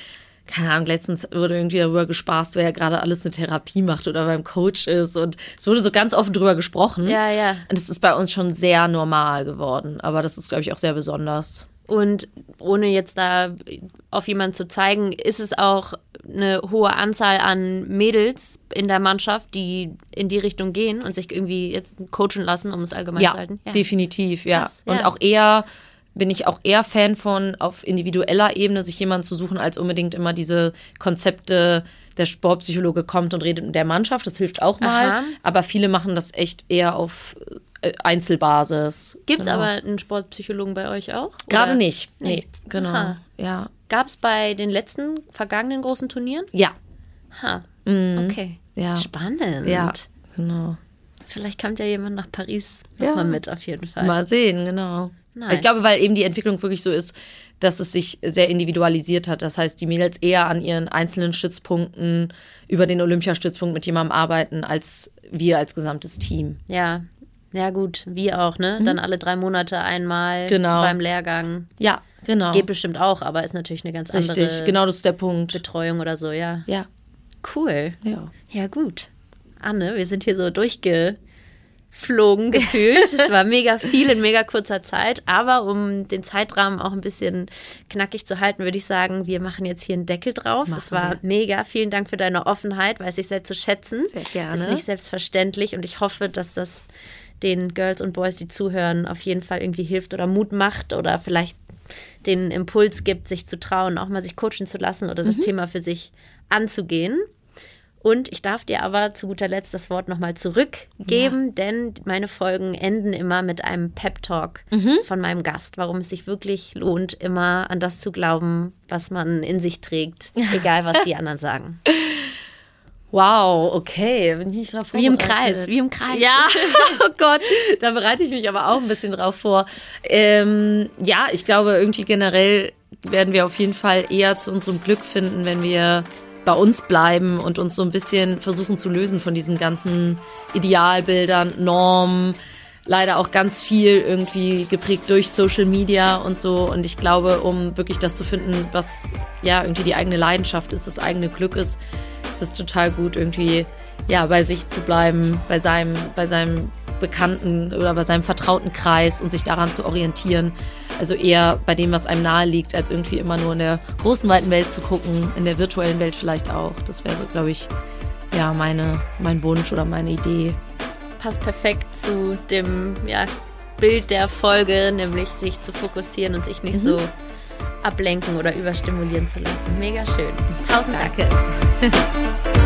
keine Ahnung, letztens wurde irgendwie darüber gespaßt, wer ja gerade alles eine Therapie macht oder beim Coach ist. Und es wurde so ganz offen drüber gesprochen. Ja, ja. Und es ist bei uns schon sehr normal geworden. Aber das ist, glaube ich, auch sehr besonders. Und ohne jetzt da auf jemanden zu zeigen, ist es auch eine hohe Anzahl an Mädels in der Mannschaft, die in die Richtung gehen und sich irgendwie jetzt coachen lassen, um es allgemein ja, zu halten. Ja, definitiv, ja. Krass, und auch eher bin ich auch eher Fan von, auf individueller Ebene sich jemanden zu suchen, als unbedingt immer diese Konzepte, der Sportpsychologe kommt und redet mit der Mannschaft. Das hilft auch mal. Aha. Aber viele machen das echt eher auf äh, Einzelbasis. Gibt es genau. aber einen Sportpsychologen bei euch auch? Gerade nicht. Nee, nee. genau. Aha. Ja. Gab es bei den letzten vergangenen großen Turnieren? Ja. Ha. Mhm. Okay. Ja. Spannend. Ja, genau. Vielleicht kommt ja jemand nach Paris nochmal ja. mit, auf jeden Fall. Mal sehen, genau. Nice. Ich glaube, weil eben die Entwicklung wirklich so ist, dass es sich sehr individualisiert hat. Das heißt, die Mädels eher an ihren einzelnen Stützpunkten über den Olympiastützpunkt mit jemandem arbeiten, als wir als gesamtes Team. Ja, ja gut, wir auch, ne? Mhm. Dann alle drei Monate einmal genau. beim Lehrgang. Ja, genau. Geht bestimmt auch, aber ist natürlich eine ganz andere Richtig, genau das ist der Punkt. Betreuung oder so, ja. Ja. Cool. Ja. Ja, gut. Anne, wir sind hier so durchge flogen gefühlt. es war mega viel in mega kurzer Zeit. Aber um den Zeitrahmen auch ein bisschen knackig zu halten, würde ich sagen, wir machen jetzt hier einen Deckel drauf. Machen es war wir. mega. Vielen Dank für deine Offenheit, weiß ich sehr zu schätzen. Sehr gerne. Ist nicht selbstverständlich und ich hoffe, dass das den Girls und Boys, die zuhören, auf jeden Fall irgendwie hilft oder Mut macht oder vielleicht den Impuls gibt, sich zu trauen, auch mal sich coachen zu lassen oder das mhm. Thema für sich anzugehen. Und ich darf dir aber zu guter Letzt das Wort nochmal zurückgeben, ja. denn meine Folgen enden immer mit einem Pep-Talk mhm. von meinem Gast, warum es sich wirklich lohnt, immer an das zu glauben, was man in sich trägt, egal was die anderen sagen. Wow, okay, bin ich nicht drauf Wie im Kreis, wie im Kreis. Ja, oh Gott, da bereite ich mich aber auch ein bisschen drauf vor. Ähm, ja, ich glaube, irgendwie generell werden wir auf jeden Fall eher zu unserem Glück finden, wenn wir bei uns bleiben und uns so ein bisschen versuchen zu lösen von diesen ganzen Idealbildern, Normen, leider auch ganz viel irgendwie geprägt durch Social Media und so. Und ich glaube, um wirklich das zu finden, was ja irgendwie die eigene Leidenschaft ist, das eigene Glück ist, ist es total gut, irgendwie ja bei sich zu bleiben, bei seinem, bei seinem Bekannten oder bei seinem vertrauten Kreis und sich daran zu orientieren. Also eher bei dem, was einem nahe liegt, als irgendwie immer nur in der großen, weiten Welt zu gucken, in der virtuellen Welt vielleicht auch. Das wäre so, glaube ich, ja, meine, mein Wunsch oder meine Idee. Passt perfekt zu dem ja, Bild der Folge, nämlich sich zu fokussieren und sich nicht mhm. so ablenken oder überstimulieren zu lassen. Mega schön. Tausend Dank. Danke.